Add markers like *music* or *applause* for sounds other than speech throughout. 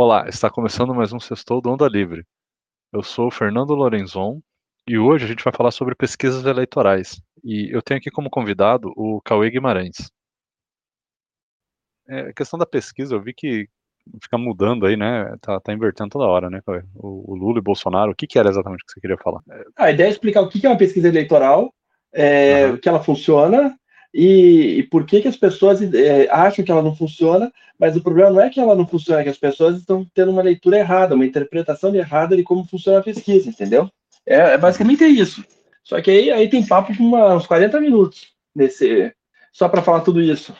Olá, está começando mais um Sextou do Onda Livre. Eu sou o Fernando Lorenzon e hoje a gente vai falar sobre pesquisas eleitorais. E eu tenho aqui como convidado o Cauê Guimarães. É, a questão da pesquisa, eu vi que fica mudando aí, né? Tá, tá invertendo toda hora, né, Cauê? O, o, Lula e Bolsonaro, o que, que era exatamente que você queria falar? A ideia é explicar o que é uma pesquisa eleitoral, é, uhum. que ela funciona e, e, por que, que as pessoas é, acham que ela não funciona, mas o problema não é que ela não funciona, é que as pessoas estão tendo uma leitura errada, uma interpretação errada de como funciona a pesquisa, entendeu? É, é basicamente isso. Só que aí, aí tem papo por uma, uns 40 minutos nesse, só para falar tudo isso.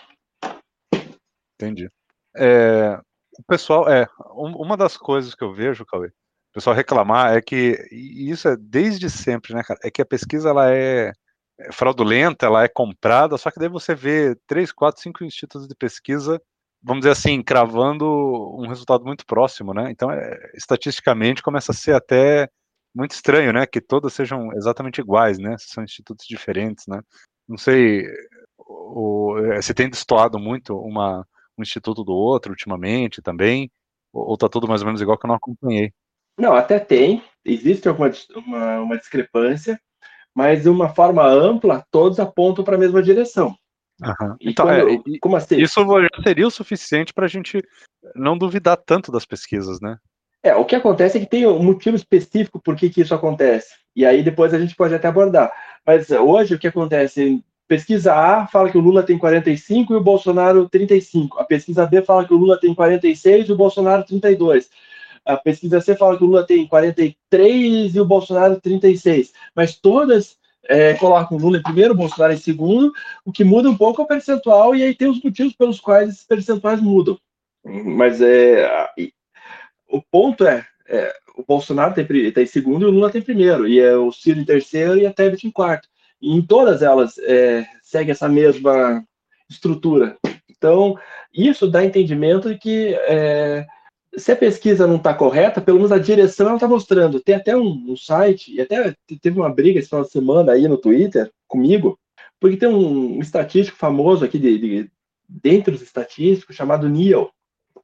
Entendi. É, o pessoal, é, uma das coisas que eu vejo, Cauê, o pessoal reclamar é que, e isso é desde sempre, né, cara, é que a pesquisa ela é é fraudulenta, ela é comprada, só que daí você vê três, quatro, cinco institutos de pesquisa, vamos dizer assim, cravando um resultado muito próximo, né? Então, é, estatisticamente, começa a ser até muito estranho, né? Que todas sejam exatamente iguais, né? São institutos diferentes, né? Não sei, o, é, se tem destoado muito uma, um instituto do outro ultimamente também, ou, ou tá tudo mais ou menos igual que eu não acompanhei? Não, até tem, existe alguma uma, uma discrepância, mas de uma forma ampla, todos apontam para a mesma direção. Uhum. Então, quando, é, como assim? Isso já seria o suficiente para a gente não duvidar tanto das pesquisas, né? É, o que acontece é que tem um motivo específico por que, que isso acontece. E aí depois a gente pode até abordar. Mas hoje o que acontece? Pesquisa A fala que o Lula tem 45 e o Bolsonaro 35. A pesquisa B fala que o Lula tem 46 e o Bolsonaro 32. A pesquisa C fala que o Lula tem 43 e o Bolsonaro 36, mas todas é, colocam o Lula em primeiro, o Bolsonaro em segundo, o que muda um pouco é o percentual, e aí tem os motivos pelos quais esses percentuais mudam. Mas é, o ponto é, é o Bolsonaro tem, tem segundo e o Lula tem primeiro, e é o Ciro em terceiro e a Tebet em quarto. E em todas elas é, segue essa mesma estrutura. Então, isso dá entendimento de que é, se a pesquisa não está correta, pelo menos a direção ela está mostrando. Tem até um, um, site, e até teve uma briga esse final de semana aí no Twitter comigo, porque tem um, estatístico famoso aqui de, de, dentre os estatísticos chamado Neil.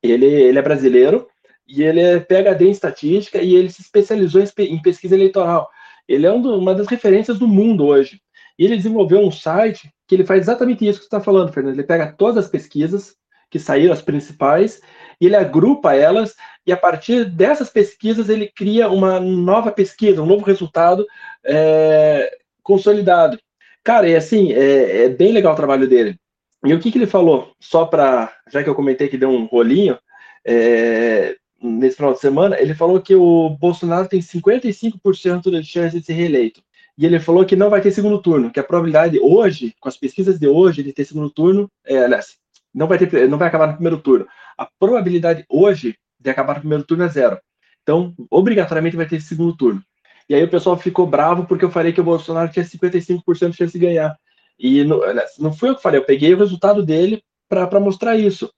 Ele, ele é brasileiro e ele é PhD em estatística e ele se especializou em, em pesquisa eleitoral. Ele é um do, uma das referências do mundo hoje. E ele desenvolveu um site que ele faz exatamente isso que você está falando, Fernando. Ele pega todas as pesquisas que saíram, as principais, e ele agrupa elas, e a partir dessas pesquisas ele cria uma nova pesquisa, um novo resultado é, consolidado. Cara, e assim, é, é, bem legal o trabalho dele. E o que, que ele falou? Só para, já que eu comentei que deu um rolinho, é, nesse final de semana, ele falou que o Bolsonaro tem 55% de chance de ser reeleito. E ele falou que não vai ter segundo turno, que a probabilidade hoje, com as pesquisas de hoje, de ter segundo turno, é, aliás, não vai, ter, não vai acabar no primeiro turno. A probabilidade hoje de acabar no primeiro turno é zero. Então, obrigatoriamente vai ter segundo turno. E aí o pessoal ficou bravo porque eu falei que o Bolsonaro tinha 55% de chance de ganhar. E não, não foi eu que falei, eu peguei o resultado dele para mostrar isso.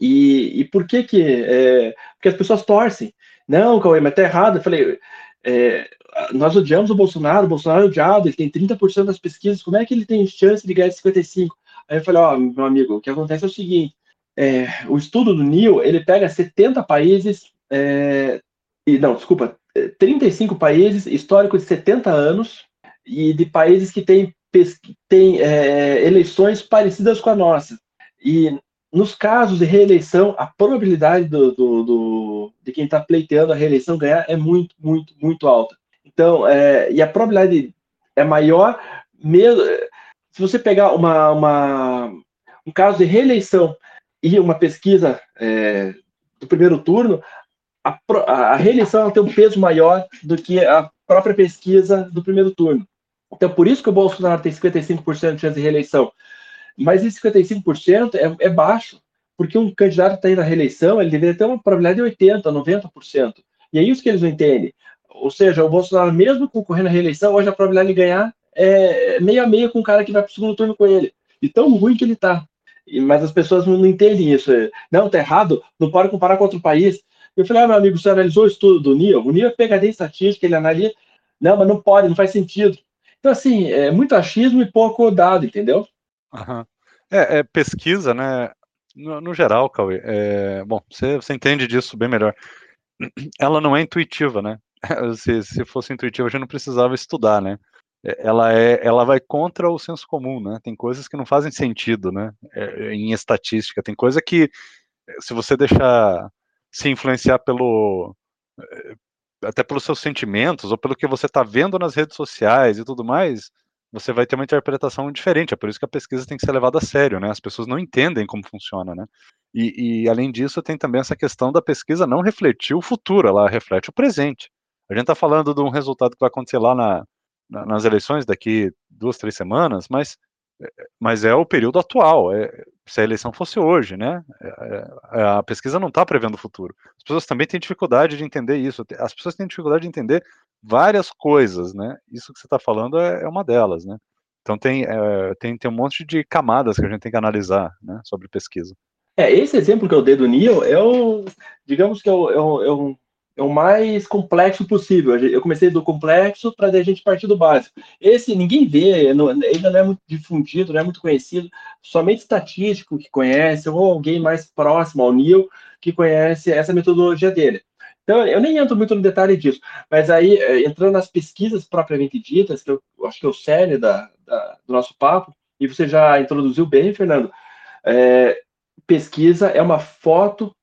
E, e por que que... É, porque as pessoas torcem. Não, Cauê, mas tá errado. Eu falei, é, nós odiamos o Bolsonaro, o Bolsonaro é odiado, ele tem 30% das pesquisas, como é que ele tem chance de ganhar 55%? Aí eu falei, ó, oh, meu amigo, o que acontece é o seguinte, é, o estudo do NIL, ele pega 70 países, é, e não, desculpa, 35 países, histórico de 70 anos, e de países que têm, têm é, eleições parecidas com a nossa. E nos casos de reeleição, a probabilidade do, do, do de quem está pleiteando a reeleição ganhar é muito, muito, muito alta. Então, é, e a probabilidade é maior mesmo se você pegar uma, uma, um caso de reeleição e uma pesquisa é, do primeiro turno, a, a reeleição tem um peso maior do que a própria pesquisa do primeiro turno. Então, por isso que o Bolsonaro tem 55% de chance de reeleição. Mas esse 55% é, é baixo, porque um candidato está indo à reeleição, ele deveria ter uma probabilidade de 80%, 90%. E é isso que eles não entendem. Ou seja, o Bolsonaro, mesmo concorrendo à reeleição, hoje a probabilidade de ganhar é, meio a meio com o cara que vai para o segundo turno com ele. E tão ruim que ele tá. Mas as pessoas não, entendem isso. Não, tá errado, não pode comparar com outro país. Eu falei, ah, meu amigo, você analisou o estudo do NIO? O NIO é PHD em estatística, ele analisa. Não, mas não pode, não faz sentido. Então, assim, é muito achismo e pouco dado, entendeu? Uhum. É, é, pesquisa, né? no, no geral, Cauê, é, bom, você, você entende disso bem melhor. Ela não é intuitiva, né? *laughs* Se, se fosse intuitiva, a gente não precisava estudar, né? É, ela é, ela vai contra o senso comum, né? Tem coisas que não fazem sentido, né? É, em estatística, tem coisa que se você deixar se influenciar pelo é, até pelos seus sentimentos ou pelo que você está vendo nas redes sociais e tudo mais, você vai ter uma interpretação diferente. É por isso que a pesquisa tem que ser levada a sério, né? As pessoas não entendem como funciona, né? E, e além disso, tem também essa questão da pesquisa não refletir o futuro, ela reflete o presente. A gente está falando de um resultado que vai acontecer lá na, na, nas eleições daqui duas, três semanas, mas mas é o período atual. É, se a eleição fosse hoje, né? É, é a pesquisa não está prevendo o futuro. As pessoas também têm dificuldade de entender isso. As pessoas têm dificuldade de entender várias coisas, né? Isso que você está falando é, é, uma delas, né? Então tem, é, tem, tem um monte de camadas que a gente tem que analisar, né? Sobre pesquisa. É, esse exemplo que eu dei do Neil é o, digamos que é é o, é o é o mais complexo possível. Eu comecei do complexo para a gente partir do básico. Esse ninguém vê, ainda não é muito difundido, não é muito conhecido. Somente estatístico que conhece, ou alguém mais próximo ao Neil que conhece essa metodologia dele. Então, eu nem entro muito no detalhe disso, mas aí, eh, entrando nas pesquisas propriamente ditas, que eu acho que é o cerne da, da, do nosso papo, e você já introduziu bem, Fernando, é, pesquisa é uma foto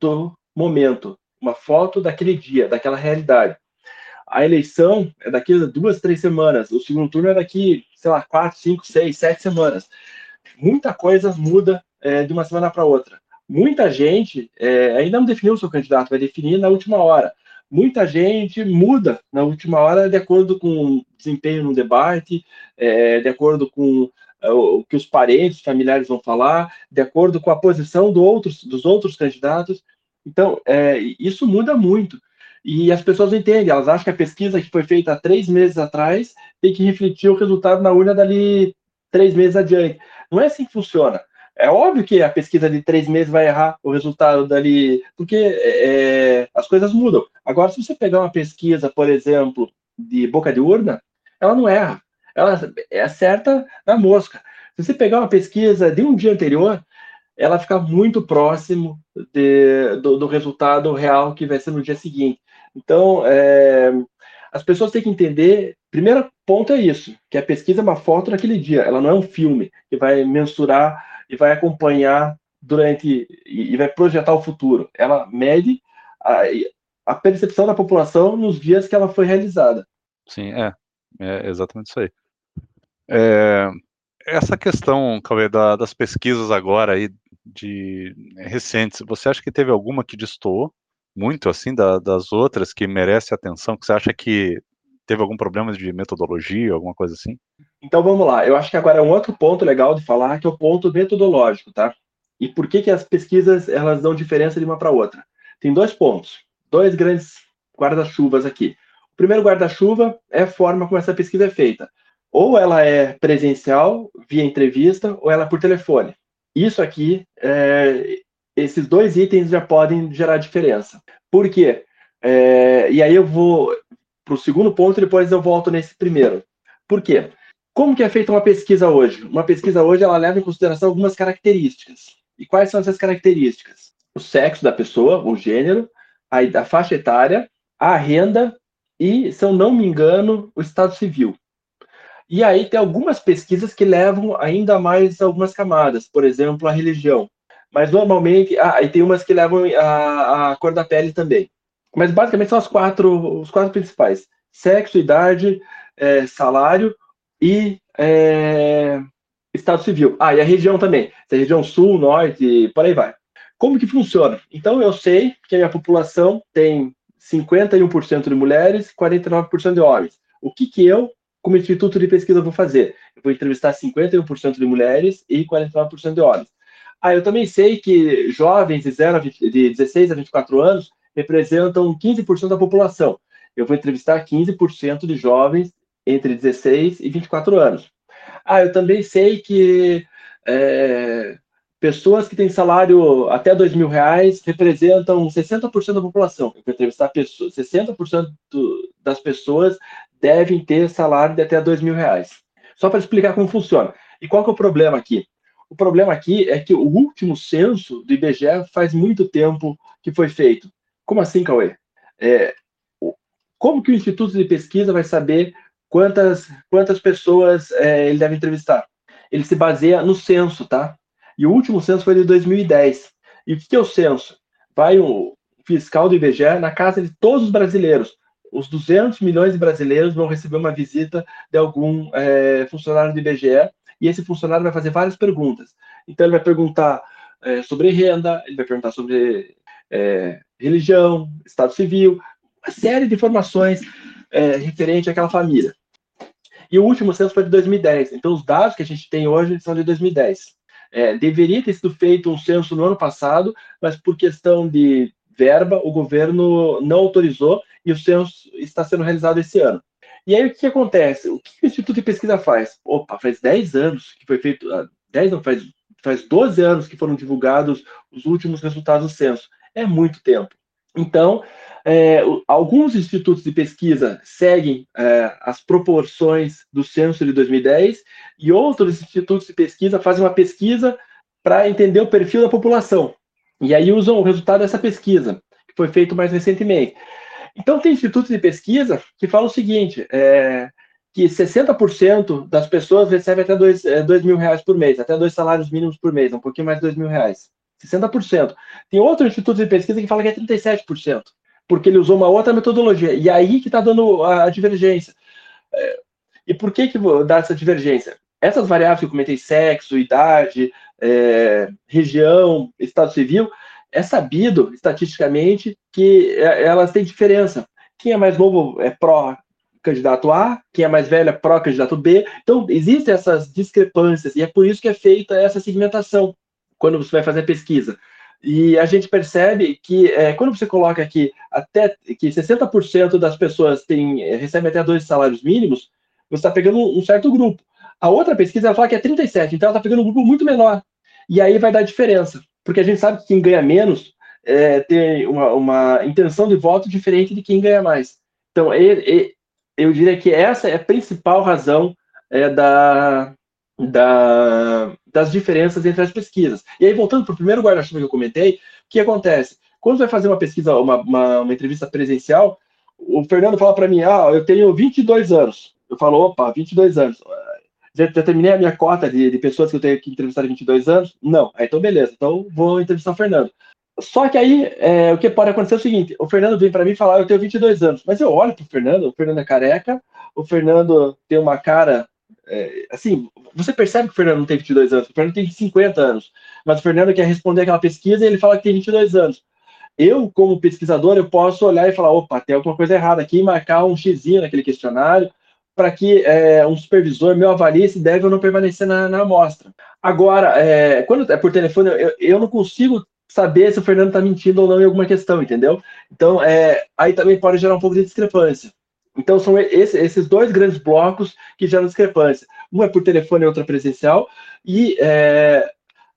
do momento, uma foto daquele dia, daquela realidade. A eleição é daqui a duas, três semanas. O segundo turno é daqui, sei lá, quatro, cinco, seis, sete semanas. Muita coisa muda é, de uma semana para outra. Muita gente é, ainda não definiu o seu candidato, vai definir na última hora. Muita gente muda na última hora de acordo com desempenho no debate, é, de acordo com é, o que os parentes, familiares vão falar, de acordo com a posição do outros, dos outros candidatos. Então, é, isso muda muito. E as pessoas entendem, elas acham que a pesquisa que foi feita há três meses atrás tem que refletir o resultado na urna dali três meses adiante. Não é assim que funciona. É óbvio que a pesquisa de três meses vai errar o resultado dali, porque é, é as coisas mudam. Agora, se você pegar uma pesquisa, por exemplo, de boca de urna, ela não erra. Ela é certa na mosca. Se você pegar uma pesquisa de um dia anterior, ela fica muito próximo de, do, do, resultado real que vai ser no dia seguinte. Então, é, as pessoas têm que entender, primeiro ponto é isso, que a pesquisa é uma foto daquele dia, ela não é um filme que vai mensurar e vai acompanhar durante e, e vai projetar o futuro. Ela mede a, a percepção da população nos dias que ela foi realizada. Sim, é, é exatamente isso aí. É, essa questão, Cauê, da, das pesquisas agora aí, de recentes, você acha que teve alguma que destoou muito, assim, da, das outras, que merece atenção, que você acha que teve algum problema de metodologia, alguma coisa assim? Então vamos lá, eu acho que agora é um outro ponto legal de falar, que é o ponto metodológico, tá? E por que que as pesquisas, elas dão diferença de uma para outra? Tem dois pontos, dois grandes guarda-chuvas aqui. O primeiro guarda-chuva é a forma como essa pesquisa é feita ou ela é presencial, via entrevista, ou ela é por telefone. Isso aqui, é, esses dois itens já podem gerar diferença. Por quê? É, e aí eu vou para o segundo ponto, depois eu volto nesse primeiro. Por quê? Como que é feita uma pesquisa hoje? Uma pesquisa hoje, ela leva em consideração algumas características. E quais são essas características? O sexo da pessoa, o gênero, a, a faixa etária, a renda e, se eu não me engano, o estado civil. E aí tem algumas pesquisas que levam ainda mais algumas camadas, por exemplo, a religião. Mas normalmente, ah, e tem umas que levam a, a cor da pele também. Mas basicamente são as quatro, os quatro principais: sexo, idade, é, salário e é, estado civil. Ah, e a região também. Se a região sul, norte, por aí vai. Como que funciona? Então eu sei que a minha população tem 51% de mulheres, 49% de homens. O que que eu como instituto de pesquisa eu vou fazer? Eu vou entrevistar 51% de mulheres e 49% de homens. Ah, eu também sei que jovens de, 0 a 20, de 16 a 24 anos representam 15% da população. Eu vou entrevistar 15% de jovens entre 16 e 24 anos. Ah, eu também sei que é, pessoas que têm salário até dois mil reais representam 60% da população. Eu vou entrevistar pessoas, 60% das pessoas devem ter salário de até dois mil reais. Só para explicar como funciona. E qual que é o problema aqui? O problema aqui é que o último censo do IBGE faz muito tempo que foi feito. Como assim, Cauê? É, como que o Instituto de Pesquisa vai saber quantas, quantas pessoas é, ele deve entrevistar? Ele se baseia no censo, tá? E o último censo foi de 2010. E o que é o censo? Vai um fiscal do IBGE na casa de todos os brasileiros. Os 200 milhões de brasileiros vão receber uma visita de algum é, funcionário do IBGE e esse funcionário vai fazer várias perguntas. Então, ele vai perguntar é, sobre renda, ele vai perguntar sobre é, religião, estado civil, uma série de informações é, referente àquela família. E o último censo foi de 2010. Então, os dados que a gente tem hoje são de 2010. É, deveria ter sido feito um censo no ano passado, mas por questão de verba, o governo não autorizou e o censo está sendo realizado esse ano. E aí o que acontece? O que o Instituto de Pesquisa faz? Opa, faz 10 anos que foi feito, 10 ah, não, faz, faz 12 anos que foram divulgados os últimos resultados do censo. É muito tempo. Então, é, alguns institutos de pesquisa seguem é, as proporções do censo de 2010 e outros institutos de pesquisa fazem uma pesquisa para entender o perfil da população. E aí usam o resultado dessa pesquisa, que foi feito mais recentemente. Então, tem institutos de pesquisa que falam o seguinte: é, que 60% das pessoas recebem até 2 é, mil reais por mês, até dois salários mínimos por mês, um pouquinho mais de 2 mil reais. 60%. Tem outro instituto de pesquisa que fala que é 37%, porque ele usou uma outra metodologia. E aí que está dando a, divergência. É, e por que, que dá essa divergência? Essas variáveis que eu comentei, sexo, idade, é, região, estado civil, é sabido estatisticamente que é, elas têm diferença. Quem é mais novo é pró candidato A, quem é mais velho é pró candidato B. Então, existem essas discrepâncias e é por isso que é feita essa segmentação quando você vai fazer a pesquisa. E a gente percebe que é, quando você coloca aqui até que 60% das pessoas têm, recebem até dois salários mínimos, você está pegando um, certo grupo. A outra pesquisa ela fala que é 37, então ela está pegando um grupo muito menor. E aí vai dar diferença, porque a gente sabe que quem ganha menos é, tem uma, uma, intenção de voto diferente de quem ganha mais. Então, eu diria que essa é a principal razão é, da, da, das diferenças entre as pesquisas. E aí, voltando para o primeiro guarda-chuva que eu comentei, o que acontece? Quando vai fazer uma pesquisa, uma, uma, uma entrevista presencial, o Fernando fala para mim, ah, eu tenho 22 anos. Eu falo, opa, 22 anos. Já, já terminei a minha cota de, de, pessoas que eu tenho que entrevistar de 22 anos? Não. Aí, então, beleza. Então, vou entrevistar o Fernando. Só que aí, é, o que pode acontecer é o seguinte: o Fernando vem para mim falar, eu tenho 22 anos, mas eu olho para o Fernando, o Fernando é careca, o Fernando tem uma cara é, assim, você percebe que o Fernando não tem 22 anos, o Fernando tem 50 anos, mas o Fernando quer responder aquela pesquisa e ele fala que tem 22 anos. Eu, como pesquisador, eu posso olhar e falar, opa, tem alguma coisa errada aqui marcar um xizinho naquele questionário para que é, um supervisor meu avalie se deve ou não permanecer na, na amostra. Agora, é, quando é por telefone, eu, eu não consigo saber se o Fernando está mentindo ou não em alguma questão, entendeu? Então, é, aí também pode gerar um pouco de discrepância. Então, são esse, esses dois grandes blocos que geram discrepância. Um é por telefone e outro é presencial, e é,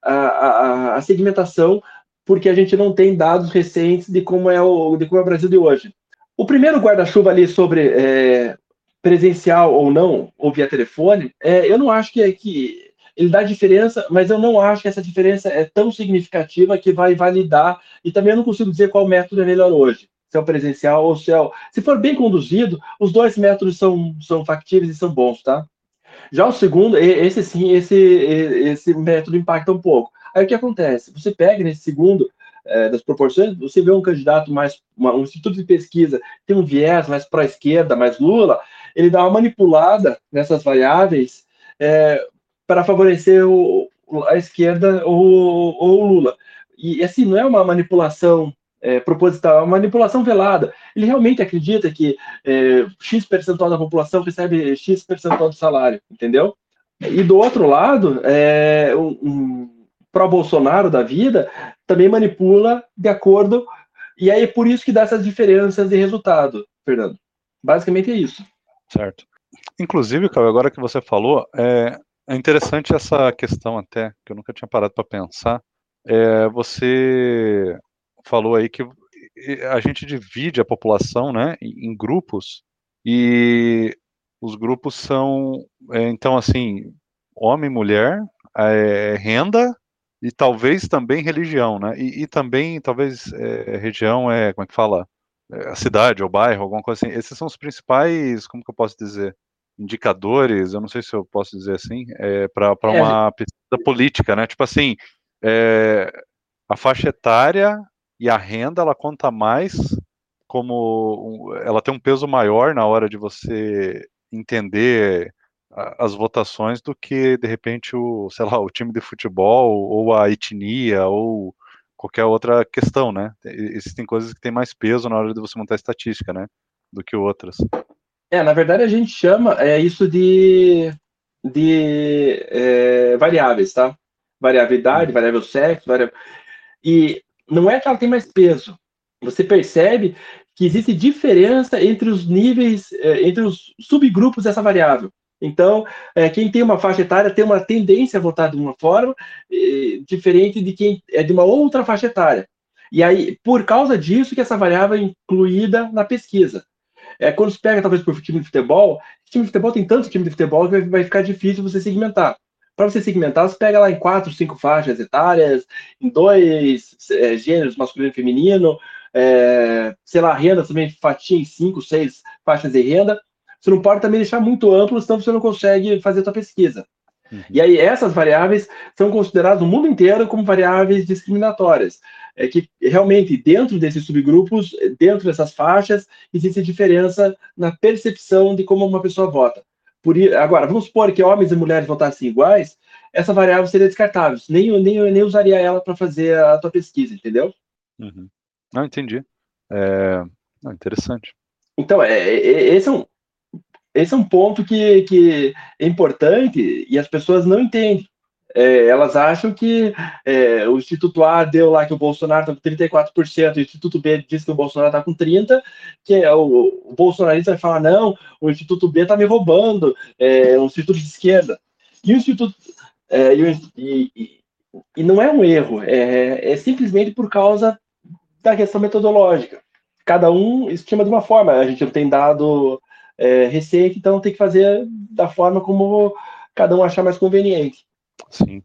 a, a, a, segmentação, porque a gente não tem dados recentes de como é o, de como é o Brasil de hoje. O primeiro guarda-chuva ali sobre é, presencial ou não, ou via telefone, é, eu não acho que, é, que ele dá diferença, mas eu não acho que essa diferença é tão significativa que vai validar, e também eu não consigo dizer qual método é melhor hoje se é o presencial ou se é o... Se for bem conduzido, os dois métodos são, são factíveis e são bons, tá? Já o segundo, esse sim, esse, esse método impacta um pouco. Aí o que acontece? Você pega nesse segundo, é, das proporções, você vê um candidato mais, uma, um instituto de pesquisa, tem um viés mais para a esquerda, mais Lula, ele dá uma manipulada nessas variáveis é, para favorecer o, a esquerda ou, ou o Lula. E assim, não é uma manipulação é, proposital, é uma manipulação velada. Ele realmente acredita que é, X percentual da população recebe X percentual de salário, entendeu? E do outro lado, é, um, um pró-Bolsonaro da vida também manipula de acordo. E aí é por isso que dá essas diferenças de resultado, Fernando. Basicamente é isso. Certo. Inclusive, Caio, agora que você falou, é, é interessante essa questão até, que eu nunca tinha parado para pensar. É, você falou aí que a gente divide a população né, em grupos e os grupos são, é, então, assim, homem, mulher, é, renda e talvez também religião, né? E, e também, talvez, é, região é, como é que fala? É, a cidade ou bairro, alguma coisa assim. Esses são os principais, como que eu posso dizer? Indicadores, eu não sei se eu posso dizer assim, é, para é, uma pesquisa política, né? Tipo assim, é, a faixa etária e a renda, ela conta mais como ela tem um peso maior na hora de você entender as votações do que de repente o, sei lá, o time de futebol ou a etnia ou qualquer outra questão, né? Existem coisas que têm mais peso na hora de você montar estatística, né? Do que outras. É, na verdade a gente chama é isso de, de é, variáveis, tá? Variabilidade, hum. variável sexo, variável... e não é que ela tem mais peso. Você percebe que existe diferença entre os níveis, é, entre os subgrupos dessa variável. Então, é, quem tem uma faixa etária tem uma tendência a votar de uma forma diferente de quem é de uma outra faixa etária. E aí, por causa disso, que essa variável é incluída na pesquisa. É, quando se pega, talvez, por time de futebol, time de futebol tem tanto time de futebol que vai, vai ficar difícil você segmentar. Para você segmentar, você pega lá em quatro, cinco faixas etárias, em dois é, gêneros, masculino e feminino, é, sei lá, renda também fatia em cinco, seis faixas de renda. Você não pode também deixar muito amplo, senão você não consegue fazer a sua pesquisa. Uhum. E aí essas variáveis são consideradas no mundo inteiro como variáveis discriminatórias. É que realmente dentro desses subgrupos, dentro dessas faixas, existe diferença na percepção de como uma pessoa vota. Por, agora, vamos supor que homens e mulheres votassem iguais, essa variável seria descartável. Nem, nem, nem usaria ela para fazer a tua pesquisa, entendeu? Uhum. Não, entendi. É... Não, interessante. Então, é, é, esse, é um, esse é um ponto que, que é importante e as pessoas não entendem. É, elas acham que é, o Instituto A deu lá que o Bolsonaro está com 34%, o Instituto B diz que o Bolsonaro está com 30%, que é o, o bolsonarista vai falar, não, o Instituto B está me roubando, é um instituto de esquerda. E o Instituto. É, e, e, e, não é um erro, é, é simplesmente por causa da questão metodológica. Cada um estima de uma forma. A gente não tem dado é, recente, então tem que fazer da forma como cada um achar mais conveniente. Sim.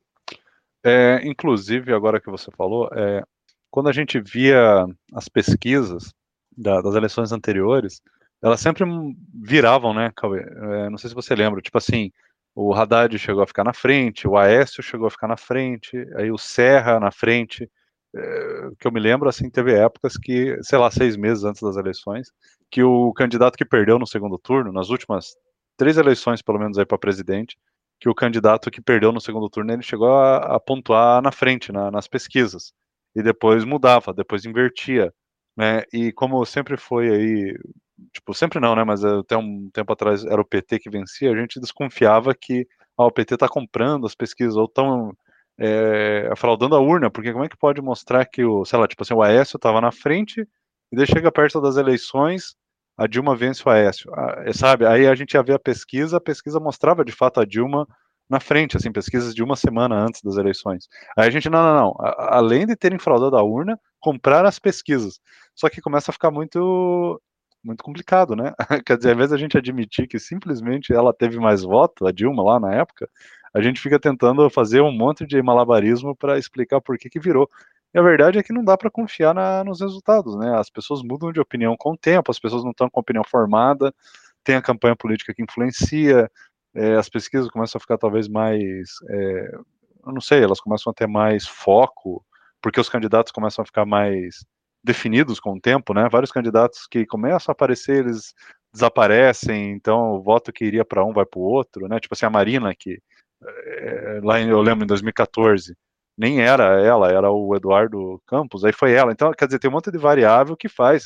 É, inclusive, agora que você falou, é, quando a gente via as pesquisas da, das eleições anteriores, elas sempre viravam, né, Cauê? É, não sei se você lembra, tipo assim, o Haddad chegou a ficar na frente, o Aécio chegou a ficar na frente, aí o Serra na frente, é, que eu me lembro, assim, teve épocas que, sei lá, seis meses antes das eleições, que o candidato que perdeu no segundo turno, nas últimas três eleições, pelo menos, aí para presidente, que o candidato que perdeu no segundo turno, ele chegou a, a pontuar na frente, na, nas pesquisas, e depois mudava, depois invertia, né, e como sempre foi aí, tipo, sempre não, né, mas até um tempo atrás era o PT que vencia, a gente desconfiava que ah, o PT está comprando as pesquisas, ou estão é, fraudando a urna, porque como é que pode mostrar que o, sei lá, tipo assim, o Aécio estava na frente e daí chega perto das eleições, a Dilma vence o Aécio, ah, sabe? Aí a gente ia ver a pesquisa, a pesquisa mostrava de fato a Dilma na frente, assim, pesquisas de uma semana antes das eleições. Aí a gente, não, não, não, além de terem fraudado a urna, comprar as pesquisas. Só que começa a ficar muito muito complicado, né? *laughs* Quer dizer, ao invés da gente admitir que simplesmente ela teve mais voto, a Dilma lá na época, a gente fica tentando fazer um monte de malabarismo para explicar por que, que virou. E a verdade é que não dá para confiar na, nos resultados, né? As pessoas mudam de opinião com o tempo, as pessoas não estão com opinião formada, tem a campanha política que influencia, é, as pesquisas começam a ficar talvez mais, é, eu não sei, elas começam a ter mais foco, porque os candidatos começam a ficar mais definidos com o tempo, né? Vários candidatos que começam a aparecer, eles desaparecem, então o voto que iria para um vai para o outro, né? Tipo assim, a Marina, que é, lá em, eu lembro em 2014, nem era ela, era o Eduardo Campos, aí foi ela. Então, quer dizer, tem um monte de variável que faz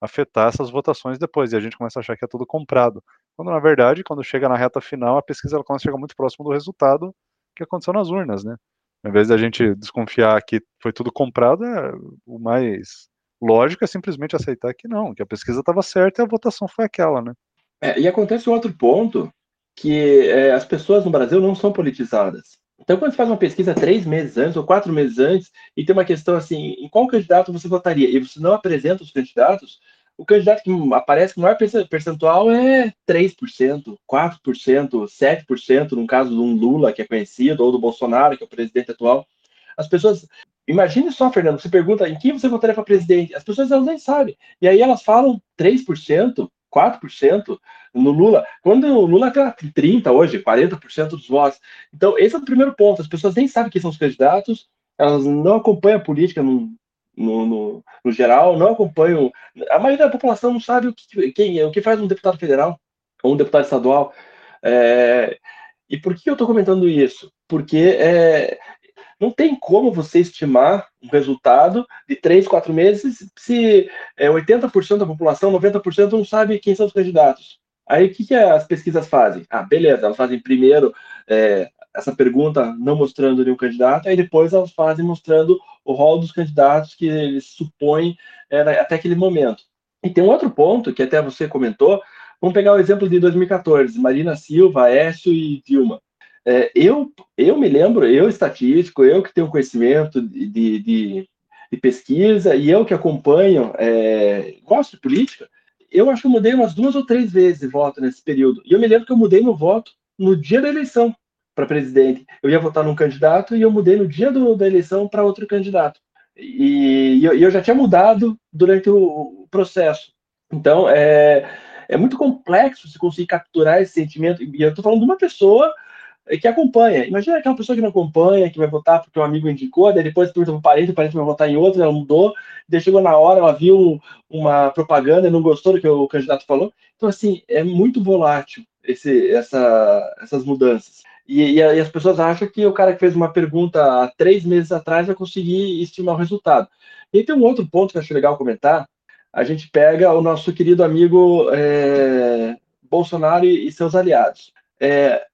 afetar essas votações depois, e a gente começa a achar que é tudo comprado. Quando, na verdade, quando chega na reta final, a pesquisa ela começa a chegar muito próximo do resultado que aconteceu nas urnas, né? Em vez da gente desconfiar que foi tudo comprado, é, o mais lógico é simplesmente aceitar que não, que a pesquisa estava certa e a votação foi aquela, né? É, e acontece um outro ponto, que é, as pessoas no Brasil não são politizadas. Então, quando você faz uma pesquisa três meses antes ou quatro meses antes e tem uma questão assim, em qual candidato você votaria e você não apresenta os candidatos, o candidato que aparece com maior percentual é 3%, 4%, 7%, no caso de um Lula, que é conhecido, ou do Bolsonaro, que é o presidente atual. As pessoas. Imagine só, Fernando, você pergunta em quem você votaria para presidente. As pessoas elas nem sabem. E aí elas falam 3%, 4% no Lula, quando o Lula tem 30% hoje, 40% dos votos. Então, esse é o primeiro ponto. As pessoas nem sabem quem são os candidatos, elas não acompanham a política no, no, no, no geral, não acompanham. A maioria da população não sabe o que, quem é, o que faz um deputado federal ou um deputado estadual. É, e por que eu estou comentando isso? Porque é, não tem como você estimar um resultado de três, quatro meses se é, 80% da população, 90% não sabe quem são os candidatos. Aí o que, que as pesquisas fazem? Ah, beleza, elas fazem primeiro é, essa pergunta não mostrando nenhum candidato, aí depois elas fazem mostrando o rol dos candidatos que eles supõem é, até aquele momento. E tem um outro ponto que até você comentou, vamos pegar o exemplo de 2014, Marina Silva, Aécio e Dilma. É, eu, eu me lembro, eu estatístico, eu que tenho conhecimento de, de, de pesquisa e eu que acompanho, é, gosto de política, eu acho que eu mudei umas duas ou três vezes de voto nesse período. E eu me lembro que eu mudei meu voto no dia da eleição para presidente. Eu ia votar num candidato e eu mudei no dia do, da eleição para outro candidato. E, e, eu, e, eu, já tinha mudado durante o, o, processo. Então, é, é muito complexo se conseguir capturar esse sentimento. E eu estou falando de uma pessoa que acompanha. Imagina aquela pessoa que não acompanha, que vai votar porque um amigo indicou, daí depois pergunta para o parente, o parente vai votar em outro, ela mudou, daí chegou na hora, ela viu uma propaganda e não gostou do que o candidato falou. Então, assim, é muito volátil esse, essa, essas mudanças. E, e, as pessoas acham que o cara que fez uma pergunta há três meses atrás vai conseguir estimar o resultado. E tem um outro ponto que eu acho legal comentar. A gente pega o nosso querido amigo é, Bolsonaro e, e, seus aliados. É,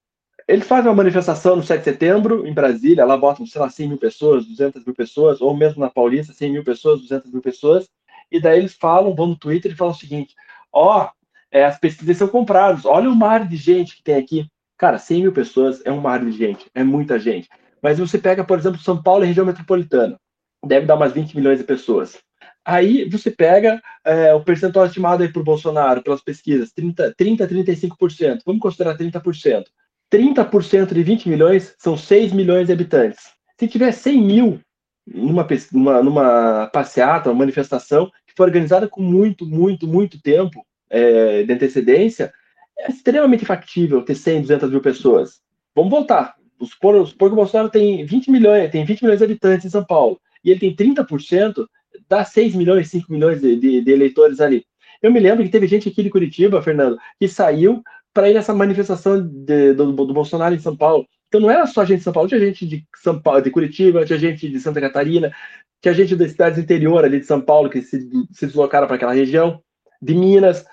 eles fazem uma manifestação no 7 de setembro, em Brasília, lá botam, sei lá, 100 mil pessoas, 200 mil pessoas, ou mesmo na Paulista, 100 mil pessoas, 200 mil pessoas, e daí eles falam, vão no Twitter e falam o seguinte, ó, oh, é, as pesquisas são compradas, olha o mar de gente que tem aqui. Cara, 100 mil pessoas é um mar de gente, é muita gente. Mas você pega, por exemplo, São Paulo e região metropolitana, deve dar umas 20 milhões de pessoas. Aí você pega é, o percentual estimado aí o Bolsonaro, pelas pesquisas, 30, 30 35%. Vamos considerar 30%. 30% de 20 milhões são 6 milhões de habitantes. Se tiver 100 mil numa, numa, numa passeata, uma manifestação, que for organizada com muito, muito, muito tempo é, de antecedência, é extremamente factível ter 100, 200 mil pessoas. Vamos voltar. Supor, supor que o Bolsonaro tem 20 milhões, tem 20 milhões de habitantes em São Paulo, e ele tem 30%, dá 6 milhões, 5 milhões de, de, de eleitores ali. Eu me lembro que teve gente aqui de Curitiba, Fernando, que saiu para ir nessa manifestação de, do, do, Bolsonaro em São Paulo. Então não era só gente de São Paulo, tinha gente de São Paulo, de Curitiba, tinha gente de Santa Catarina, tinha gente das cidades interior ali de São Paulo que se, se deslocaram para aquela região, de Minas.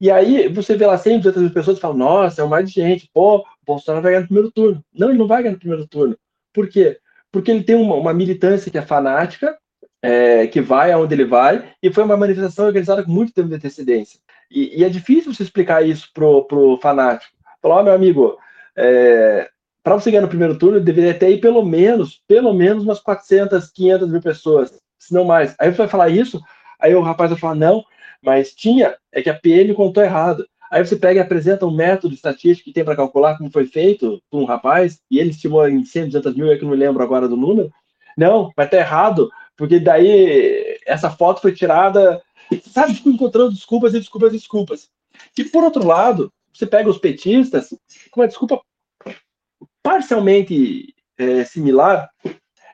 E aí você vê lá 100, 200 mil pessoas e fala, nossa, é um mar de gente, pô, o Bolsonaro vai ganhar no primeiro turno. Não, ele não vai ganhar no primeiro turno. Por quê? Porque ele tem uma, uma militância que é fanática, é, que vai aonde ele vai, e foi uma manifestação organizada com muito tempo de antecedência. E, e é difícil você explicar isso pro, pro fanático. Falar, oh, meu amigo, é, para você ganhar no primeiro turno, deveria ter aí pelo menos, pelo menos umas 400, 500 mil pessoas, se não mais. Aí você vai falar isso, aí o rapaz vai falar, não, mas tinha, é que a PM contou errado. Aí você pega e apresenta um método estatístico que tem para calcular como foi feito por um rapaz, e ele estimou em 100, 200 mil, é que não me lembro agora do número. Não, vai estar errado, porque daí essa foto foi tirada, sabe, ficou encontrando desculpas e desculpas e desculpas. E por outro lado, você pega os petistas com uma desculpa parcialmente é, similar,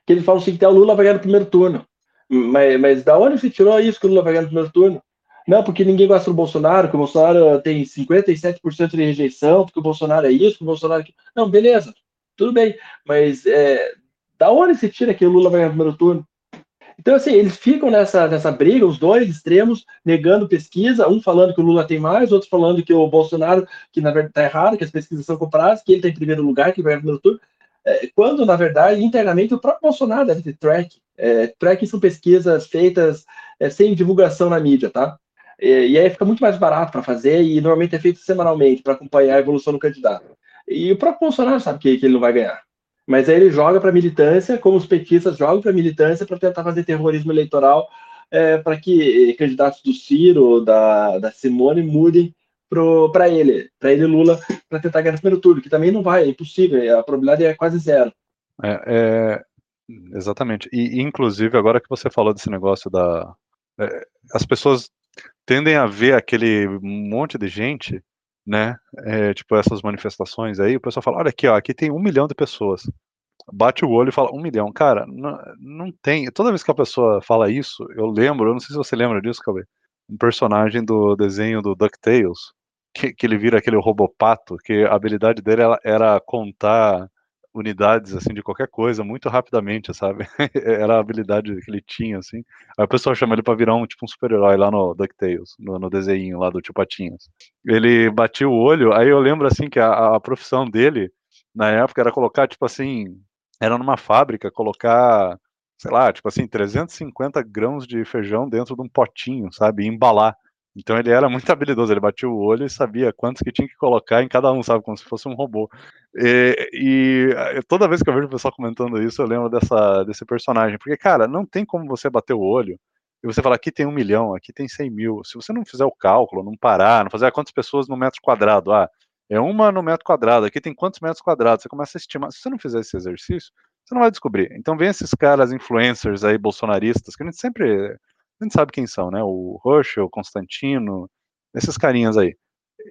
que eles falam assim, que o Lula vai ganhar no primeiro turno. Mas, mas da onde você tirou isso que o Lula vai ganhar no primeiro turno? Não, porque ninguém gosta do Bolsonaro, que o Bolsonaro tem 57% de rejeição, porque o Bolsonaro é isso, que o Bolsonaro. É Não, beleza, tudo bem, mas é, da onde se tira que o Lula vai ganhar no primeiro turno? Então, assim, eles ficam nessa, nessa briga, os dois extremos, negando pesquisa, um falando que o Lula tem mais, outro falando que o Bolsonaro, que na verdade está errado, que as pesquisas são compradas, que ele está em primeiro lugar, que vai no primeiro turno. É, quando, na verdade, internamente, o próprio Bolsonaro deve ter track. É, track são pesquisas feitas é, sem divulgação na mídia, tá? E, e aí fica muito mais barato para fazer e normalmente é feito semanalmente para acompanhar a evolução do candidato. E o próprio Bolsonaro sabe que, que ele não vai ganhar. Mas aí ele joga para militância, como os petistas jogam para militância para tentar fazer terrorismo eleitoral é, para que candidatos do Ciro, da, da Simone, mudem para ele, para ele Lula, para tentar ganhar no primeiro turno, que também não vai, é impossível, a probabilidade é quase zero. É, é, exatamente. E, inclusive, agora que você falou desse negócio da. É, as pessoas tendem a ver aquele monte de gente, né? É, tipo, essas manifestações aí, o pessoal fala: olha aqui, ó, aqui tem um milhão de pessoas. Bate o olho e fala: um milhão. Cara, não, não tem. Toda vez que a pessoa fala isso, eu lembro, eu não sei se você lembra disso, Cauê, um personagem do desenho do DuckTales, que, que ele vira aquele robopato, que a habilidade dele era, era contar unidades assim de qualquer coisa muito rapidamente, sabe? *laughs* Era a habilidade que ele tinha assim. Aí o pessoal chama ele para virar um tipo um super-herói lá no DuckTales, no, no desenho lá do Tio Patinhas. Ele batia o olho, aí eu lembro assim que a, a profissão dele na época era colocar tipo assim, era numa fábrica colocar sei lá, tipo assim, 350 grãos de feijão dentro de um potinho, sabe? E embalar. Então ele era muito habilidoso, ele batia o olho e sabia quantos que tinha que colocar em cada um, sabe? Como se fosse um robô. E, e, toda vez que eu vejo o pessoal comentando isso, eu lembro dessa, desse personagem. Porque, cara, não tem como você bater o olho e você falar aqui tem um milhão, aqui tem cem mil. Se você não fizer o cálculo, não parar, não fazer ah, quantas pessoas no metro quadrado, ah, é uma no metro quadrado, aqui tem quantos metros quadrados, você começa a estimar. Se você não fizer esse exercício, você não vai descobrir. Então vem esses caras influencers aí, bolsonaristas, que a gente sempre a gente sabe quem são, né? O Rush, o Constantino, esses carinhas aí.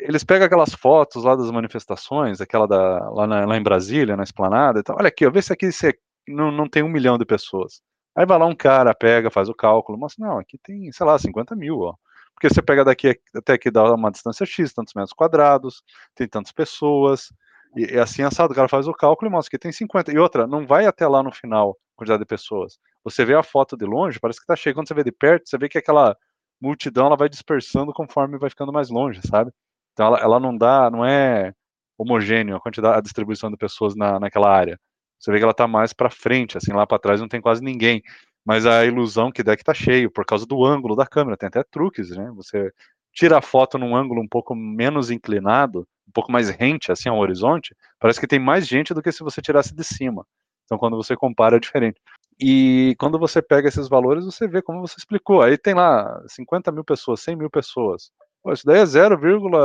Eles pegam aquelas fotos lá das manifestações, aquela da, lá, na, lá em Brasília, na esplanada, então, olha aqui, ó, vê se aqui se não, não tem um milhão de pessoas. Aí vai lá um cara, pega, faz o cálculo, mas não, aqui tem, sei lá, 50 mil, ó. Porque você pega daqui até aqui dá uma distância X, tantos metros quadrados, tem tantas pessoas, e, e assim assado, o cara faz o cálculo e mostra que tem 50. E outra, não vai até lá no final quantidade de pessoas. Você vê a foto de longe, parece que tá cheio. Quando você vê de perto, você vê que aquela multidão ela vai dispersando conforme vai ficando mais longe, sabe? Então ela, ela não dá, não é homogêneo a quantidade, a distribuição de pessoas na, naquela área. Você vê que ela tá mais para frente, assim, lá para trás não tem quase ninguém. Mas a ilusão que dá é que tá cheio, por causa do ângulo da câmera. Tem até truques, né? Você tira a foto num ângulo um pouco menos inclinado, um pouco mais rente, assim, ao horizonte, parece que tem mais gente do que se você tirasse de cima. Então, quando você compara, é diferente. E quando você pega esses valores, você vê como você explicou. Aí tem lá 50 mil pessoas, 100 mil pessoas. Pô, isso daí é 0,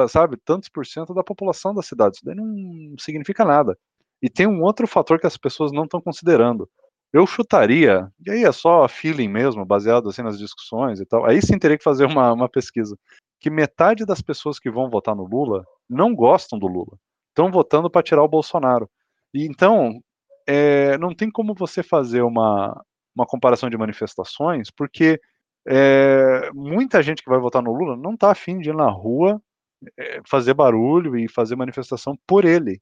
sabe, tantos por cento da população da cidade. Isso daí não significa nada. E tem um outro fator que as pessoas não estão considerando. Eu chutaria, e aí é só feeling mesmo, baseado assim nas discussões e tal. Aí sim teria que fazer uma, uma pesquisa. Que metade das pessoas que vão votar no Lula não gostam do Lula. Estão votando para tirar o Bolsonaro. E então, é, não tem como você fazer uma, uma comparação de manifestações, porque é, muita gente que vai votar no Lula não está afim de ir na rua é, fazer barulho e fazer manifestação por ele,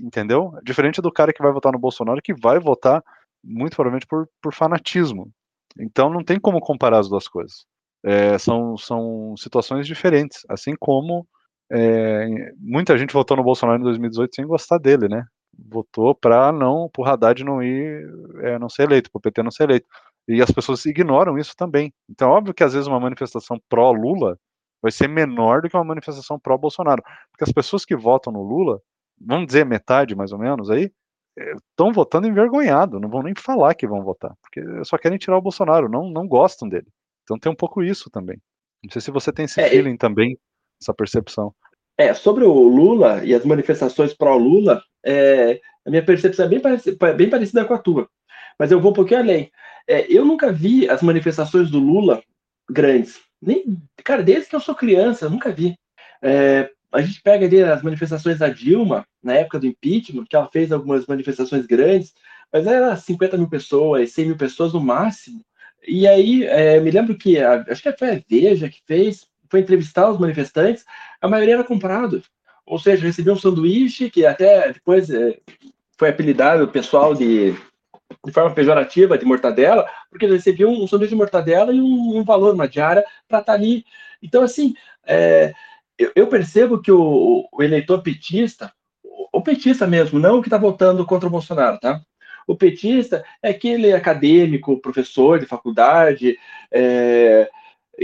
entendeu? Diferente do cara que vai votar no Bolsonaro, que vai votar muito provavelmente por, por fanatismo. Então não tem como comparar as duas coisas. É, são, são situações diferentes, assim como é, muita gente votou no Bolsonaro em 2018 sem gostar dele, né? Votou para não, para o Haddad não ir, é, não ser eleito, para o PT não ser eleito. E as pessoas ignoram isso também. Então, óbvio que às vezes uma manifestação pró-Lula vai ser menor do que uma manifestação pró-Bolsonaro. Porque as pessoas que votam no Lula, vamos dizer metade mais ou menos aí, estão é, votando envergonhado, não vão nem falar que vão votar, porque só querem tirar o Bolsonaro, não, não gostam dele. Então tem um pouco isso também. Não sei se você tem esse é, feeling também, essa percepção. É, sobre o Lula e as manifestações pró-Lula, é, a minha percepção é bem, parecida, bem parecida com a tua, mas eu vou um pouquinho além. É, eu nunca vi as manifestações do Lula grandes. Nem, cara, desde que eu sou criança, eu nunca vi. É, a gente pega ali as manifestações da Dilma, na época do impeachment, que ela fez algumas manifestações grandes, mas era 50 mil pessoas, 100 mil pessoas no máximo. E aí, é, me lembro que, a, acho que foi a Veja que fez, foi entrevistar os manifestantes, a maioria era comprado. Ou seja, recebia um sanduíche que até depois é, foi apelidado o pessoal de, de forma pejorativa de mortadela, porque eles recebiam um sanduíche de mortadela e um, um valor, uma diária, para estar tá ali. Então, assim, é, eu, eu, percebo que o, o, eleitor petista, o petista mesmo, não o que está votando contra o Bolsonaro, tá? O petista é aquele acadêmico, professor de faculdade, é,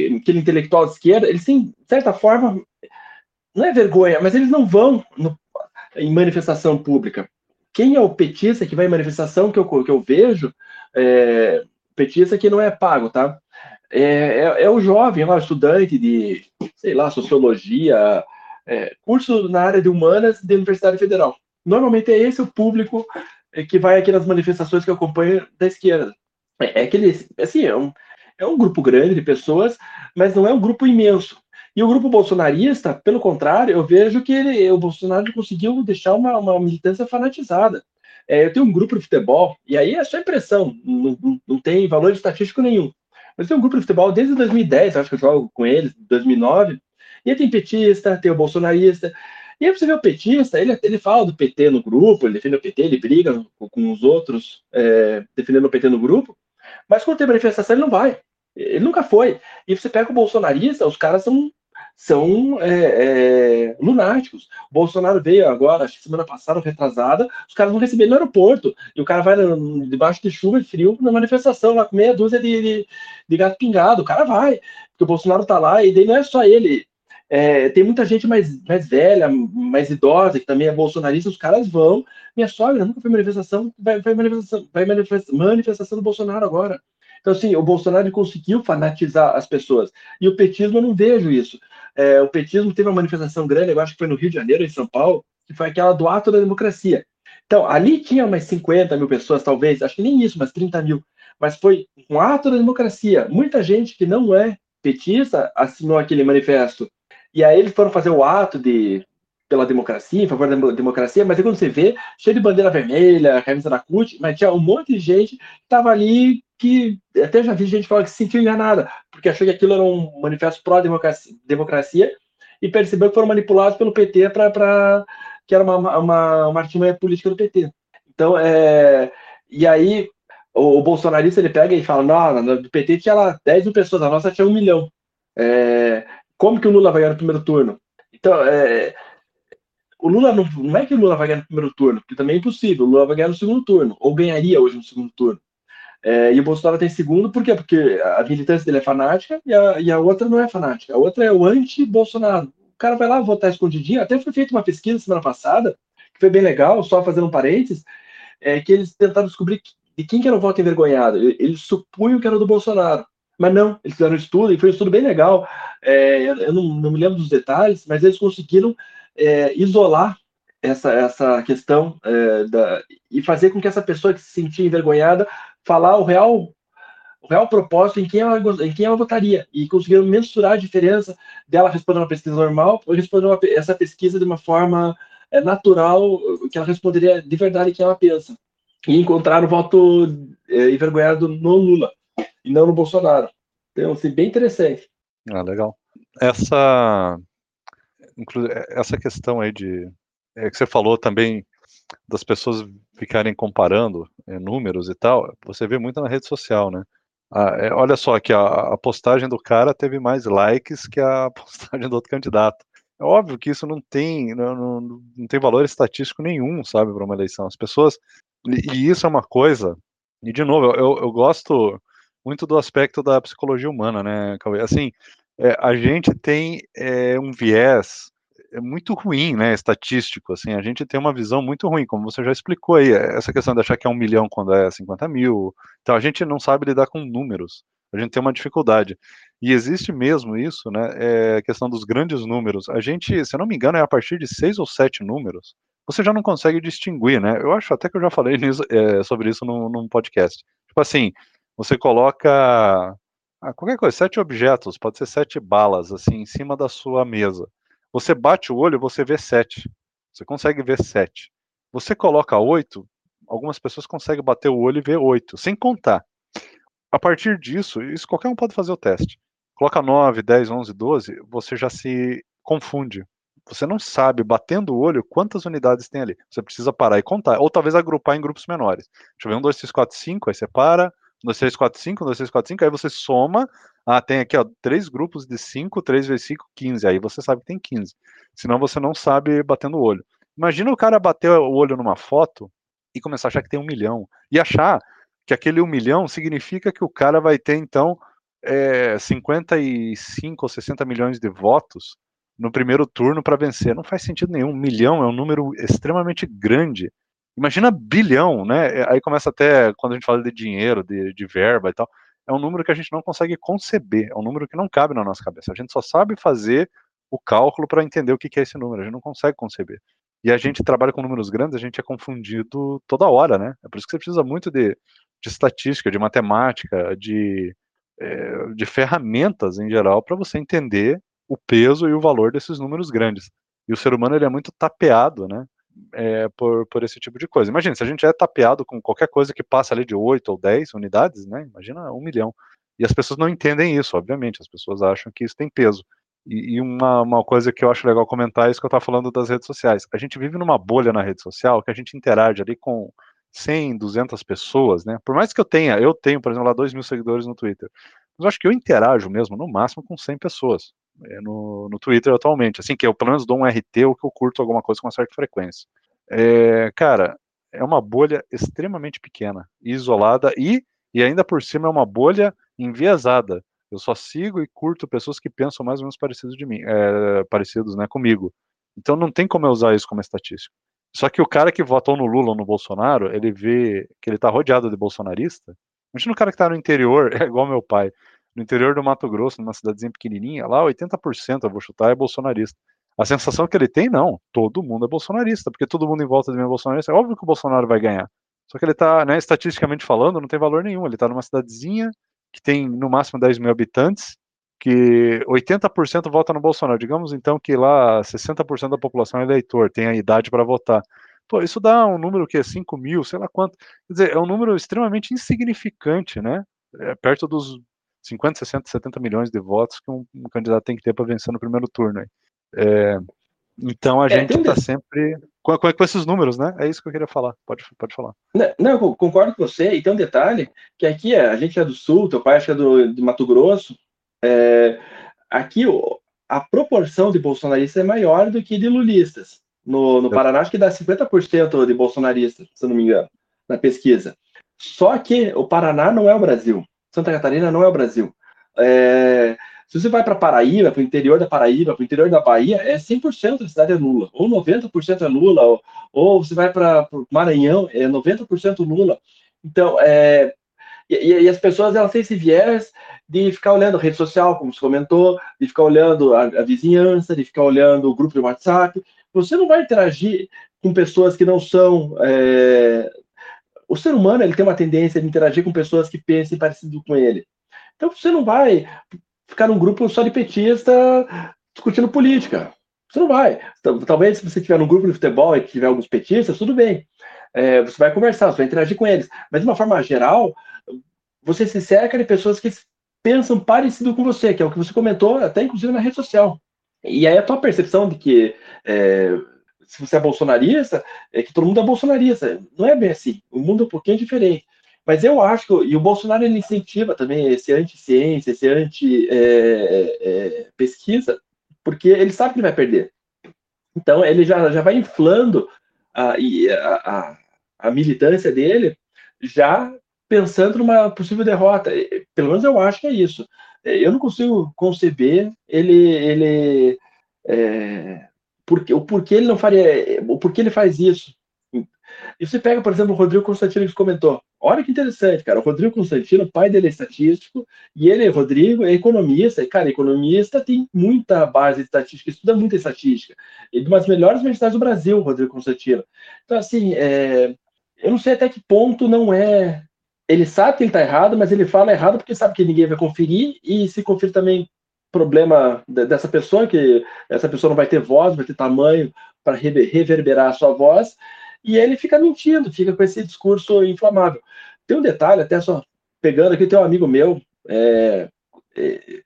aquele intelectual de esquerda, eles têm, de certa forma, não é vergonha, mas eles não vão no, em manifestação pública. Quem é o petista que vai em manifestação que eu, que eu vejo, é, petista que não é pago, tá? é, é, é o jovem, é o estudante de, sei lá, sociologia, é, curso na área de humanas da Universidade Federal. Normalmente é esse o público é, que vai aqui nas manifestações que eu acompanho da esquerda. É, é aquele, assim, é um, é um grupo grande de pessoas, mas não é um grupo imenso. E o grupo bolsonarista, pelo contrário, eu vejo que ele, o Bolsonaro conseguiu deixar uma, uma militância fanatizada. É, eu tenho um grupo de futebol, e aí é só impressão, não, não, tem valor estatístico nenhum. Mas tem um grupo de futebol desde 2010, acho que eu jogo com eles, 2009, e aí tem petista, tem o bolsonarista. E aí você vê o petista, ele, ele fala do PT no grupo, ele defende o PT, ele briga com, com os outros, é, defendendo o PT no grupo, mas quando tem manifestação ele não vai. Ele nunca foi. E você pega o bolsonarista, os caras são são é, é, lunáticos. O Bolsonaro veio agora, acho que semana passada, retrasada, os caras não receberam no aeroporto. E o cara vai debaixo de chuva e frio na manifestação, lá com meia dúzia de, de, de, gato pingado. O cara vai, porque o Bolsonaro tá lá, e daí não é só ele. É, tem muita gente mais, mais velha, mais idosa, que também é bolsonarista, os caras vão. Minha sogra nunca foi manifestação, vai, vai manifestação, vai manifestação do Bolsonaro agora. Então, assim, o Bolsonaro conseguiu fanatizar as pessoas. E o petismo, eu não vejo isso. É, o petismo teve uma manifestação grande, eu acho que foi no Rio de Janeiro, em São Paulo, que foi aquela do ato da democracia. Então, ali tinha umas 50 mil pessoas, talvez, acho que nem isso, mas 30 mil. Mas foi um ato da democracia. Muita gente que não é petista assinou aquele manifesto. E aí eles foram fazer o ato de pela democracia, em favor da democracia, mas aí quando você vê, cheio de bandeira vermelha, camisa da CUT, mas tinha um monte de gente que estava ali que até já vi gente falar que se sentiu enganada, porque achou que aquilo era um manifesto pró-democracia democracia, e percebeu que foram manipulados pelo PT para que era uma, uma, uma artimanha política do PT. Então, é, e aí o, o, bolsonarista ele pega e fala, não, do PT tinha lá 10 mil pessoas, a nossa tinha um milhão. É, como que o Lula vai ganhar no primeiro turno? Então, é, o Lula não, não é que o Lula vai ganhar no primeiro turno, porque também é impossível, o Lula vai ganhar no segundo turno, ou ganharia hoje no segundo turno. É, e o Bolsonaro tem segundo, por quê? Porque a militância dele é fanática e a, e a outra não é fanática. A outra é o anti-Bolsonaro. O cara vai lá votar escondidinho. Até foi feita uma pesquisa semana passada, que foi bem legal, só fazendo um parênteses, é, que eles tentaram descobrir de quem que era o voto envergonhado. Eles supunham que era do Bolsonaro. Mas não, eles fizeram um estudo, e foi um estudo bem legal. É, eu não, não, me lembro dos detalhes, mas eles conseguiram é, isolar essa, essa questão é, da, e fazer com que essa pessoa que se sentia envergonhada falar o real o real propósito em quem ela em quem ela votaria. E conseguiram mensurar a diferença dela responder uma pesquisa normal ou responder uma, essa pesquisa de uma forma é, natural que ela responderia de verdade quem ela pensa. E encontrar o voto é, envergonhado no Lula e não no Bolsonaro. Então assim bem interessante. Ah legal. Essa essa questão aí de é, que você falou também das pessoas ficarem comparando é, números e tal, você vê muito na rede social, né? Ah, é, olha só que a, a, postagem do cara teve mais likes que a *laughs* postagem do outro candidato. É óbvio que isso não tem, não, não, não tem valor estatístico nenhum, sabe, para uma eleição. As pessoas. E, isso é uma coisa. E, de novo, eu, eu gosto muito do aspecto da psicologia humana, né, Assim, é, a gente tem é, um viés é muito ruim, né, estatístico, assim, a gente tem uma visão muito ruim, como você já explicou aí, é, essa questão de achar que é um milhão quando é 50 mil, então a gente não sabe lidar com números, a gente tem uma dificuldade, e existe mesmo isso, né, é a questão dos grandes números, a gente, se eu não me engano, é a partir de seis ou sete números, você já não consegue distinguir, né, eu acho até que eu já falei *laughs* nisso, é, sobre isso num, num podcast, tipo assim, você coloca ah, qualquer coisa, sete objetos, pode ser sete balas, assim, em cima da sua mesa. Você bate o olho, você vê sete. Você consegue ver sete. Você coloca oito, algumas pessoas conseguem bater o olho e ver oito, sem contar. A partir disso, isso qualquer um pode fazer o teste. Coloca 9, 10, 11, 12, você já se confunde. Você não sabe, batendo o olho, quantas unidades tem ali. Você precisa parar e contar. Ou talvez agrupar em grupos menores. Deixa eu ver, 1, 2, 3, 4, 5, aí você para. 1, 2, 3, 4, 5, 1, 2, 3, 4, 5, aí você soma ah, tem aqui, ó, três grupos de 5, 3 vezes 5, 15. Aí você sabe que tem 15. Senão você não sabe batendo o olho. Imagina o cara bater o olho numa foto e começar a achar que tem um milhão. E achar que aquele um milhão significa que o cara vai ter, então, é, 55 ou 60 milhões de votos no primeiro turno para vencer. Não faz sentido nenhum. Um milhão é um número extremamente grande. Imagina bilhão, né? Aí começa até, quando a gente fala de dinheiro, de, de verba e tal, é um número que a gente não consegue conceber, é um número que não cabe na nossa cabeça. A gente só sabe fazer o cálculo para entender o que é esse número, a gente não consegue conceber. E a gente trabalha com números grandes, a gente é confundido toda hora, né? É por isso que você precisa muito de, de estatística, de matemática, de, é, de ferramentas em geral para você entender o peso e o valor desses números grandes. E o ser humano ele é muito tapeado, né? É, por, por esse tipo de coisa. Imagina, se a gente é tapeado com qualquer coisa que passa ali de 8 ou 10 unidades, né? Imagina um milhão. E as pessoas não entendem isso, obviamente. As pessoas acham que isso tem peso. E, e uma, uma coisa que eu acho legal comentar é isso que eu estava falando das redes sociais. A gente vive numa bolha na rede social que a gente interage ali com 100, 200 pessoas, né? Por mais que eu tenha, eu tenho, por exemplo, lá 2 mil seguidores no Twitter. Mas eu acho que eu interajo mesmo, no máximo, com 100 pessoas no, no Twitter atualmente. Assim, que eu pelo menos dou um RT ou que eu curto alguma coisa com uma certa frequência. É, cara, é uma bolha extremamente pequena, isolada e, e ainda por cima é uma bolha enviesada. Eu só sigo e curto pessoas que pensam mais ou menos parecidos de mim, é, parecidos, né, comigo. Então não tem como eu usar isso como estatística. Só que o cara que votou no Lula ou no Bolsonaro, ele vê que ele tá rodeado de bolsonarista. Imagina o cara que tá no interior, *laughs* é igual meu pai no interior do Mato Grosso, numa cidadezinha pequenininha, lá 80% eu vou chutar é bolsonarista. A sensação que ele tem, não, todo mundo é bolsonarista, porque todo mundo em volta de mim é bolsonarista. É óbvio que o Bolsonaro vai ganhar. Só que ele tá, né, estatisticamente falando, não tem valor nenhum. Ele tá numa cidadezinha que tem no máximo 10 mil habitantes, que 80% vota no Bolsonaro. Digamos então que lá 60% da população é eleitor, tem a idade para votar. Pô, isso dá um número que é 5 mil, sei lá quanto. Quer dizer, é um número extremamente insignificante, né? É perto dos 50, 60, 70 milhões de votos que um, um candidato tem que ter para vencer no primeiro turno. É, então a é, gente está sempre com, com, com, esses números, né? É isso que eu queria falar. Pode, pode falar. Não, não, eu concordo com você. E tem um detalhe que aqui a gente é do Sul, teu pai acho que é do, de Mato Grosso. É, aqui a proporção de bolsonaristas é maior do que de lulistas. No, no Paraná acho que dá 50% de bolsonaristas, se eu não me engano, na pesquisa. Só que o Paraná não é o Brasil. Santa Catarina não é o Brasil. É, se você vai para Paraíba, para o interior da Paraíba, para o interior da Bahia, é 100% da cidade é Lula, ou 90% é Lula, ou, ou você vai para Maranhão, é 90% Lula. Então, é, e, e, as pessoas elas têm esse viés de ficar olhando a rede social, como você comentou, de ficar olhando a, a vizinhança, de ficar olhando o grupo de WhatsApp. Você não vai interagir com pessoas que não são é, o ser humano ele tem uma tendência de interagir com pessoas que pensem parecido com ele. Então você não vai ficar num grupo só de petista discutindo política. Você não vai. Talvez se você tiver num grupo de futebol e tiver alguns petistas, tudo bem. É, você vai conversar, você vai interagir com eles. Mas de uma forma geral, você se cerca de pessoas que pensam parecido com você, que é o que você comentou, até inclusive na rede social. E aí a tua percepção de que é, se você é bolsonarista, é que todo mundo é bolsonarista. Não é bem assim. O mundo é um pouquinho diferente. Mas eu acho que, e o Bolsonaro ele incentiva também esse anti-ciência, esse anti-pesquisa, é, é, porque ele sabe que ele vai perder. Então ele já, já vai inflando a, a, a militância dele, já pensando numa possível derrota. Pelo menos eu acho que é isso. Eu não consigo conceber ele, ele é, porque, o porquê ele não faria, o porquê ele faz isso. E você pega, por exemplo, o Rodrigo Constantino que comentou. Olha que interessante, cara. O Rodrigo Constantino, o pai dele é estatístico, e ele, Rodrigo, é economista. E, cara, economista tem muita base de estatística, estuda muita estatística. E de uma das melhores universidades do Brasil, o Rodrigo Constantino. Então, assim, é, eu não sei até que ponto não é. Ele sabe que ele está errado, mas ele fala errado porque sabe que ninguém vai conferir, e se conferir também problema dessa pessoa, que essa pessoa não vai ter voz, vai ter tamanho para reverberar a sua voz, e ele fica mentindo, fica com esse discurso inflamável. Tem um detalhe, até só pegando aqui, tem um amigo meu, é, é,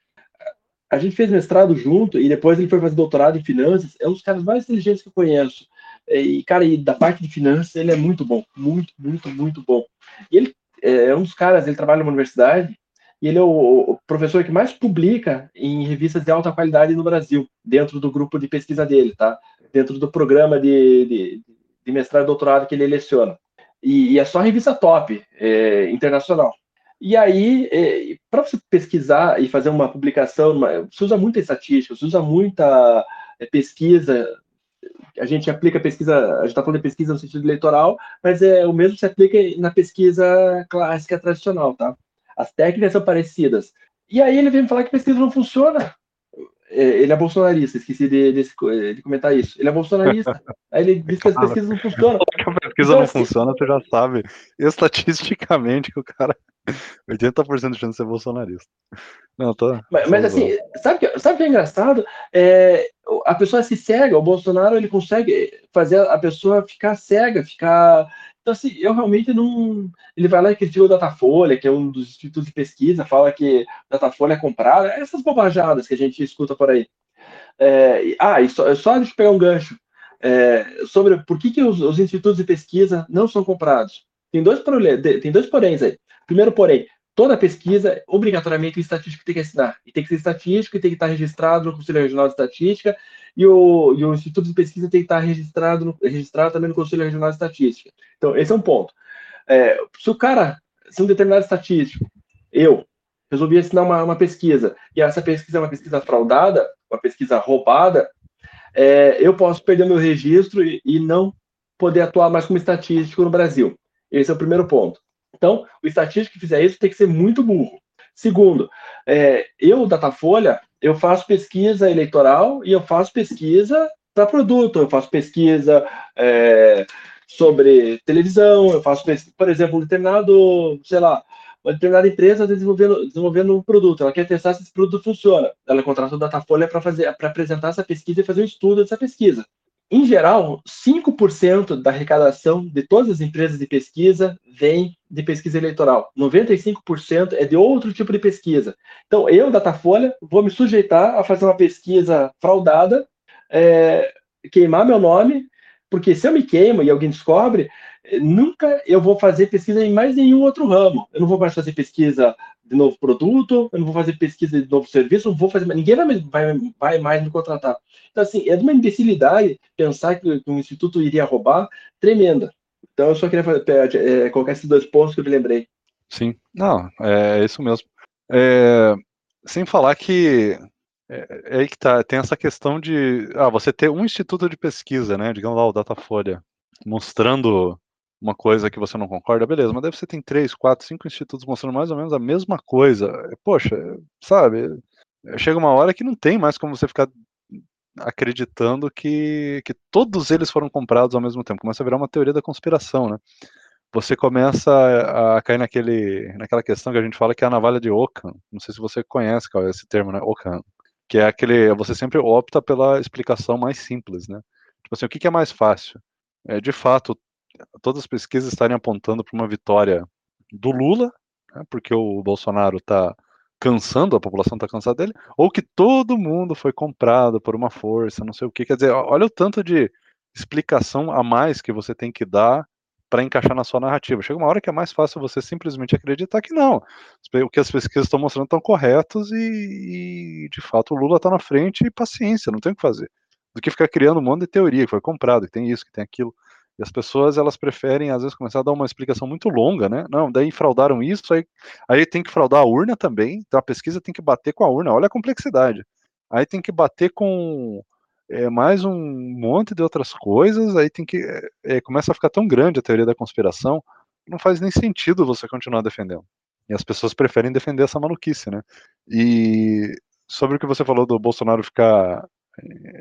a gente fez mestrado junto, e depois ele foi fazer doutorado em finanças, é um dos caras mais inteligentes que eu conheço. E, cara, e da parte de finanças, ele é muito bom, muito, muito, muito bom. E ele é, é um dos caras, ele trabalha numa universidade, e ele é o, professor que mais publica em revistas de alta qualidade no Brasil, dentro do grupo de pesquisa dele, tá? Dentro do programa de, de, de mestrado e doutorado que ele eleciona. E, e é só revista top, é, internacional. E aí, é, para você pesquisar e fazer uma publicação, uma, você usa muita estatística, você usa muita é, pesquisa. A gente aplica pesquisa, a gente está falando de pesquisa no sentido eleitoral, mas é o mesmo que se aplica na pesquisa clássica tradicional, tá? As técnicas são parecidas. E aí ele vem me falar que pesquisa não funciona. É, ele é bolsonarista, esqueci de, de, de, comentar isso. Ele é bolsonarista. *laughs* Aí ele diz que as pesquisas não funcionam. Que a pesquisa então, não assim, funciona, você já sabe estatisticamente que o cara *laughs* 80% de chance de ser bolsonarista. Não, tô. Mas, mas assim, sabe que, sabe que é engraçado? É, a pessoa se cega, o Bolsonaro ele consegue fazer a pessoa ficar cega, ficar. Então, assim, eu realmente não. Ele vai lá e critica o Datafolha, que é um dos institutos de pesquisa, fala que Datafolha é comprada, essas bobajadas que a gente escuta por aí. É, ah, e só, só deixa eu pegar um gancho. É, sobre por que, que os, os, institutos de pesquisa não são comprados. Tem dois, tem dois poréns aí. Primeiro, porém, toda pesquisa, obrigatoriamente, o estatístico tem que assinar. E tem que ser estatístico e tem que estar registrado no Conselho Regional de Estatística. E o, e o Instituto de Pesquisa tem que estar registrado, no, registrado também no Conselho Regional de Estatística. Então, esse é um ponto. É, se o cara, se um determinado estatístico, eu, resolvi assinar uma, uma pesquisa, e essa pesquisa é uma pesquisa fraudada, uma pesquisa roubada, é, eu posso perder meu registro e, e não poder atuar mais como estatístico no Brasil. Esse é o primeiro ponto. Então, o estatístico que fizer isso tem que ser muito burro. Segundo, é, eu, Datafolha, eu faço pesquisa eleitoral e eu faço pesquisa para produto, eu faço pesquisa é, sobre televisão, eu faço, pesquisa, por exemplo, um determinado, sei lá, uma determinada empresa desenvolvendo, desenvolvendo um produto, ela quer testar se esse produto funciona. Ela contrata o Datafolha para fazer, para apresentar essa pesquisa e fazer um estudo dessa pesquisa. Em geral, 5% da arrecadação de todas as empresas de pesquisa vem de pesquisa eleitoral. 95% é de outro tipo de pesquisa. Então, eu, Datafolha, vou me sujeitar a fazer uma pesquisa fraudada, é, queimar meu nome, porque se eu me queimo e alguém descobre, nunca eu vou fazer pesquisa em mais nenhum outro ramo. Eu não vou mais fazer pesquisa de novo produto, eu não vou fazer pesquisa de novo serviço, não vou fazer, ninguém vai, vai, vai mais me contratar. Então, assim, é de uma imbecilidade pensar que, o Instituto iria roubar, tremenda. Então, eu só queria fazer, é, colocar esses dois pontos que eu me lembrei. Sim, não, é isso mesmo. É, sem falar que é, é, aí que tá, tem essa questão de ah, você ter um instituto de pesquisa, né? Digamos lá, o Datafolha, mostrando uma coisa que você não concorda, beleza, mas deve você tem três, quatro, cinco institutos mostrando mais ou menos a mesma coisa. Poxa, sabe? Chega uma hora que não tem mais como você ficar acreditando que, que todos eles foram comprados ao mesmo tempo. Começa a virar uma teoria da conspiração, né? Você começa a, a cair naquele, naquela questão que a gente fala que é a navalha de Ockham. Não sei se você conhece qual é esse termo, né? Ockham. Que é aquele. Você sempre opta pela explicação mais simples, né? Tipo assim, o que, que é mais fácil? É, de fato, todas as pesquisas estarem apontando para uma vitória do Lula, né, porque o Bolsonaro está cansando, a população está cansada dele, ou que todo mundo foi comprado por uma força, não sei o que. Quer dizer, olha o tanto de explicação a mais que você tem que dar para encaixar na sua narrativa. Chega uma hora que é mais fácil você simplesmente acreditar que não. O que as pesquisas estão mostrando estão corretos e, e, de fato, o Lula está na frente e paciência, não tem o que fazer. Do que ficar criando um monte de teoria, que foi comprado, que tem isso, que tem aquilo. As pessoas, elas preferem, às vezes, começar a dar uma explicação muito longa, né? Não, daí fraudaram isso, aí, aí tem que fraudar a urna também, então a pesquisa tem que bater com a urna, olha a complexidade. Aí tem que bater com é, mais um monte de outras coisas, aí tem que. É, começa a ficar tão grande a teoria da conspiração, não faz nem sentido você continuar defendendo. E as pessoas preferem defender essa maluquice, né? E sobre o que você falou do Bolsonaro ficar,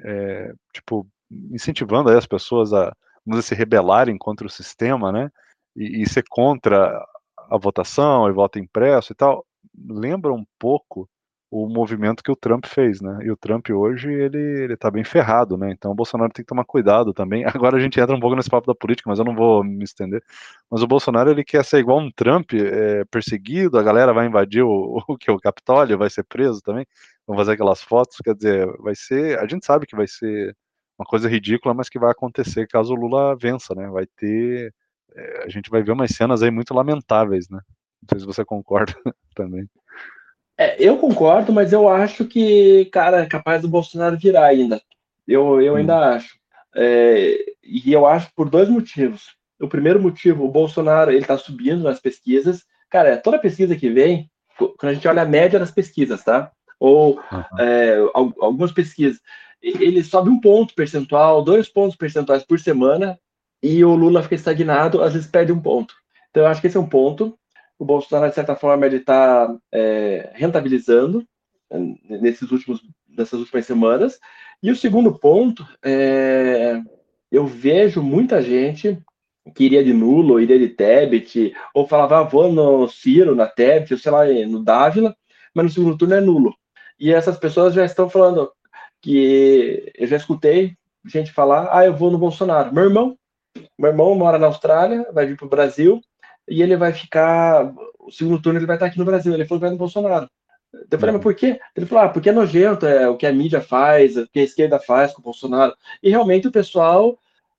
é, tipo, incentivando as pessoas a dizer, se rebelarem contra o sistema, né? E, e ser contra a votação e voto impresso e tal, lembra um pouco o movimento que o Trump fez, né? E o Trump hoje ele ele tá bem ferrado, né? Então o Bolsonaro tem que tomar cuidado também. *laughs* Agora a gente entra um pouco nesse papo da política, mas eu não vou me estender. Mas o Bolsonaro ele quer ser igual um Trump, é, perseguido, a galera vai invadir o, *laughs* o que o Capitólio, vai ser preso também, vão fazer aquelas fotos, quer dizer, vai ser, a gente sabe que vai ser uma coisa ridícula, mas que vai acontecer caso o Lula vença, né? Vai ter. É, a gente vai ver umas cenas aí muito lamentáveis, né? Não sei se você *laughs* concorda também. É, eu concordo, mas eu acho que, cara, é capaz do Bolsonaro virar ainda. Eu, eu hum. ainda acho. É, e eu acho por dois motivos. O primeiro motivo, o Bolsonaro ele está subindo nas pesquisas. Cara, toda pesquisa que vem, quando a gente olha a média das pesquisas, tá? Ou uhum. é, algumas pesquisas, ele sobe um ponto percentual, dois pontos percentuais por semana, e o Lula fica estagnado, às vezes perde um ponto. Então, eu acho que esse é um ponto. O Bolsonaro, de certa forma, ele está é, rentabilizando nesses últimos, nessas últimas semanas. E o segundo ponto, é, eu vejo muita gente que iria de nulo, iria de Tebet, ou falava, ah, vou no Ciro, na Tebet, ou sei lá, no Dávila, mas no segundo turno é nulo. E essas pessoas já estão falando que eu já escutei gente falar, ah, eu vou no Bolsonaro. Meu irmão, meu irmão mora na Austrália, vai vir para o Brasil, e ele vai ficar, o segundo turno ele vai estar aqui no Brasil. Ele falou que vai no Bolsonaro. Eu falei, mas por quê? Ele falou, ah, porque é nojento, é o que a mídia faz, o que a esquerda faz com o Bolsonaro. E realmente o pessoal,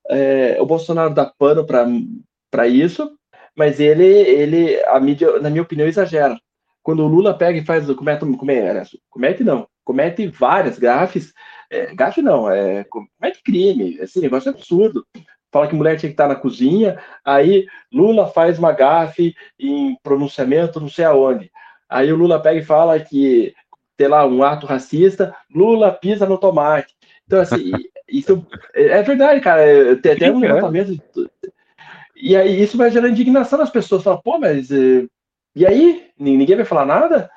é, o Bolsonaro dá pano para isso, mas ele, ele, a mídia, na minha opinião, exagera. Quando o Lula pega e faz, comete, comete, comete não, comete várias gafes, é, gafe não, é, comete crime, esse negócio é absurdo. Fala que mulher tinha que estar na cozinha, aí Lula faz uma gafe em pronunciamento não sei aonde. Aí o Lula pega e fala que, sei lá, um ato racista, Lula pisa no tomate. Então, assim, *laughs* isso é verdade, cara. Tem até um levantamento. E aí isso vai gerar indignação nas pessoas. Fala, pô, mas. E aí? Ninguém vai falar nada?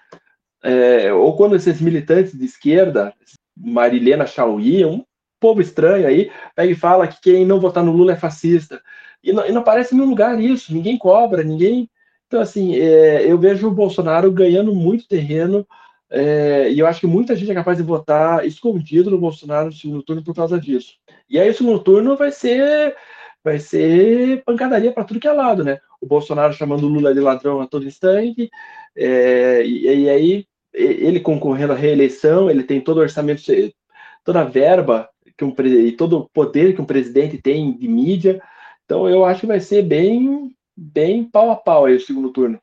É, ou quando esses militantes de esquerda, Marilena Chauí, um povo estranho aí, pega e fala que quem não votar no Lula é fascista. E não, e não aparece em nenhum lugar isso, ninguém cobra, ninguém então, assim, é, eu vejo o Bolsonaro ganhando muito terreno é, e eu acho que muita gente é capaz de votar escondido no Bolsonaro no segundo turno por causa disso. E aí, o segundo turno vai ser vai ser pancadaria para tudo que é lado, né? O Bolsonaro chamando o Lula de ladrão a todo instante, é, e, e, aí ele concorrendo à reeleição, ele tem todo o orçamento, toda a verba que um, e todo o poder que um presidente tem de mídia. Então, eu acho que vai ser bem bem pau a pau aí o segundo turno.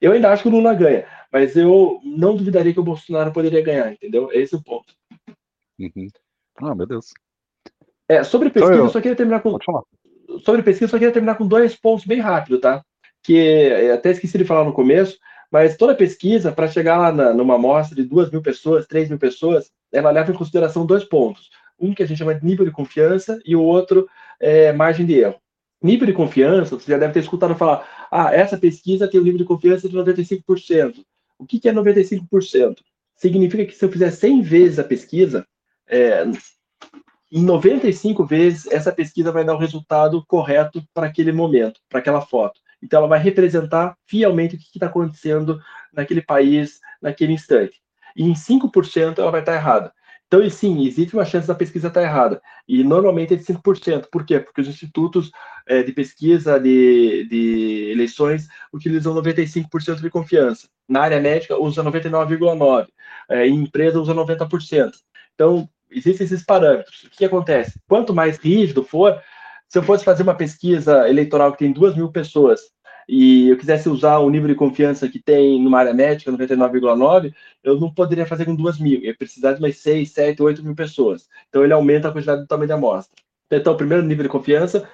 Eu ainda acho que o Lula ganha, mas eu não duvidaria que o Bolsonaro poderia ganhar, entendeu? Esse é o ponto. Uhum. Ah, meu Deus. É, sobre pesquisa, eu... eu só queria terminar com. Sobre pesquisa, só queria terminar com dois pontos bem rápido, tá? Que até esqueci de falar no começo, mas toda pesquisa, para chegar lá na, numa amostra de duas mil pessoas, três mil pessoas, ela leva em consideração dois pontos. Um que a gente chama de nível de confiança e o outro é margem de erro nível de confiança, você já deve ter escutado falar, ah, essa pesquisa tem um nível de confiança de 95%. O que, que é 95%? Significa que se eu fizer 100 vezes a pesquisa, é, em 95 vezes essa pesquisa vai dar o resultado correto para aquele momento, para aquela foto. Então ela vai representar fielmente o que está acontecendo naquele país, naquele instante. E em 5% ela vai estar errada. Então, sim, existe uma chance da pesquisa estar errada. E normalmente é de 5%. Por quê? Porque os institutos é, de pesquisa de, de eleições utilizam 95% de confiança. Na área médica, usa 99,9%. É, em empresa, usa 90%. Então, existem esses parâmetros. O que acontece? Quanto mais rígido for, se eu fosse fazer uma pesquisa eleitoral que tem 2 mil pessoas e eu quisesse usar o nível de confiança que tem numa área médica, 99,9, eu não poderia fazer com 2 mil, ia precisar de mais 6, 7, 8 mil pessoas. Então ele aumenta a quantidade do tamanho da amostra. Então, o primeiro nível de confiança,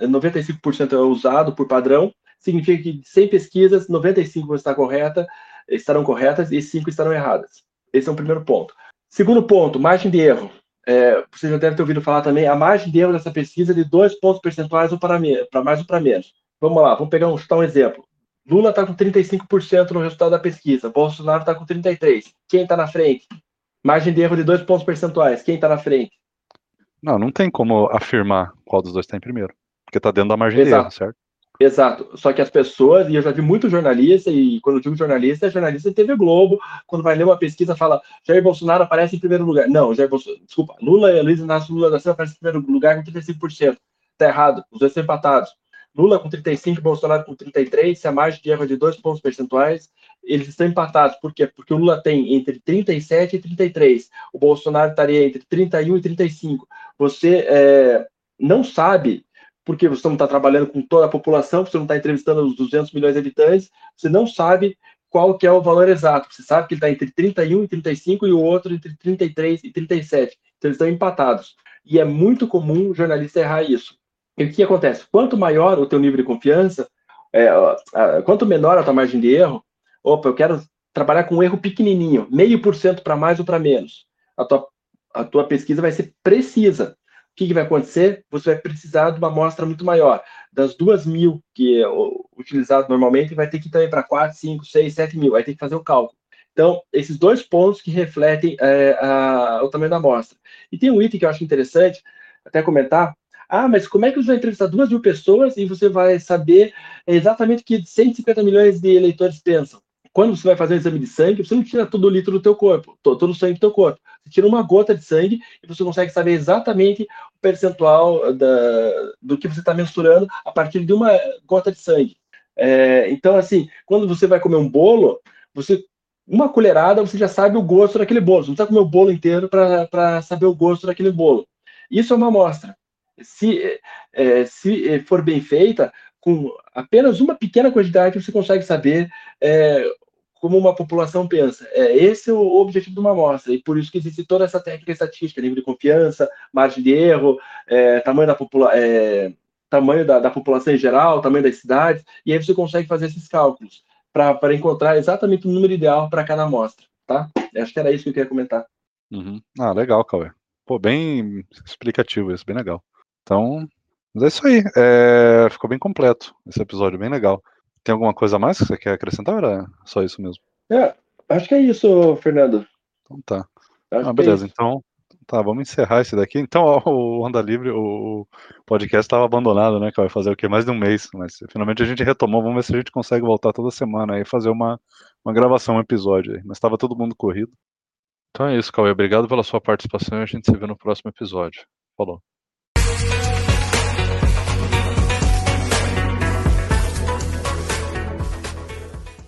95% é usado por padrão, significa que de 100 pesquisas, 95 vão estar correta, estarão corretas e 5 estarão erradas. Esse é o primeiro ponto. Segundo ponto, margem de erro. É, você já deve ter ouvido falar também, a margem de erro dessa pesquisa é de 2 pontos percentuais para, para mais ou para menos. Vamos lá, vamos pegar um, chutar um exemplo. Lula está com 35% no resultado da pesquisa, Bolsonaro está com 33%. Quem está na frente? Margem de erro de dois pontos percentuais. Quem está na frente? Não, não tem como afirmar qual dos dois está em primeiro. Porque está dentro da margem Exato. de erro, certo? Exato. Só que as pessoas, e eu já vi muito jornalista, e quando eu digo jornalista, é jornalista de TV Globo, quando vai ler uma pesquisa, fala Jair Bolsonaro aparece em primeiro lugar. Não, Jair Bolsonaro, desculpa, Lula e Luiz Inácio Lula da Silva aparecem em primeiro lugar com 35%. Está errado, os dois empatados. Lula com 35, Bolsonaro com 33, se a margem de erro é de dois pontos percentuais, eles estão empatados. Por quê? Porque o Lula tem entre 37 e 33, o Bolsonaro estaria entre 31 e 35. Você é, não sabe, porque você não está trabalhando com toda a população, você não está entrevistando os 200 milhões de habitantes, você não sabe qual que é o valor exato. Você sabe que ele está entre 31 e 35 e o outro entre 33 e 37. Então eles estão empatados. E é muito comum o jornalista errar isso. E o que acontece? Quanto maior o teu nível de confiança, é, quanto menor a tua margem de erro, opa, eu quero trabalhar com um erro pequenininho, meio por cento para mais ou para menos. A tua, a tua pesquisa vai ser precisa. O que, que, vai acontecer? Você vai precisar de uma amostra muito maior. Das duas mil que o, utilizado normalmente vai ter que ir para 4, 5, 6, 7 mil, vai ter que fazer o cálculo. Então, esses dois pontos que refletem é, a, o tamanho da amostra. E tem um item que eu acho interessante, até comentar. Ah, mas como é que você vai entrevistar duas mil pessoas e você vai saber exatamente o que 150 milhões de eleitores pensam? Quando você vai fazer um exame de sangue, você não tira todo o litro do teu corpo, todo o sangue do teu corpo. Você tira uma gota de sangue e você consegue saber exatamente o percentual da, do que você está mensurando a partir de uma gota de sangue. É, então, assim, quando você vai comer um bolo, você uma colherada você já sabe o gosto daquele bolo. Você não precisa comer o bolo inteiro para saber o gosto daquele bolo. Isso é uma amostra. Se, é, se for bem feita, com apenas uma pequena quantidade você consegue saber é, como uma população pensa. É, esse é o objetivo de uma amostra, e por isso que existe toda essa técnica estatística, nível de confiança, margem de erro, é, tamanho, da, popula é, tamanho da, da, população em geral, tamanho das cidades, e aí você consegue fazer esses cálculos para encontrar exatamente o número ideal para cada amostra, tá? Acho que era isso que eu queria comentar. Uhum. Ah, legal, Cauê. Pô, bem explicativo isso, bem legal. Então, mas é isso aí. É... Ficou bem completo esse episódio, bem legal. Tem alguma coisa mais que você quer acrescentar ou era só isso mesmo? É, acho que é isso, Fernando. Então tá. Ah, é beleza, é então tá, vamos encerrar esse daqui. Então, ó, o Onda Livre, o podcast estava abandonado, né? Que vai fazer o quê? Mais de um mês, mas finalmente a gente retomou. Vamos ver se a gente consegue voltar toda semana aí fazer uma, uma gravação, um episódio aí. Mas estava todo mundo corrido. Então é isso, Cauê. Obrigado pela sua participação e a gente se vê no próximo episódio. Falou.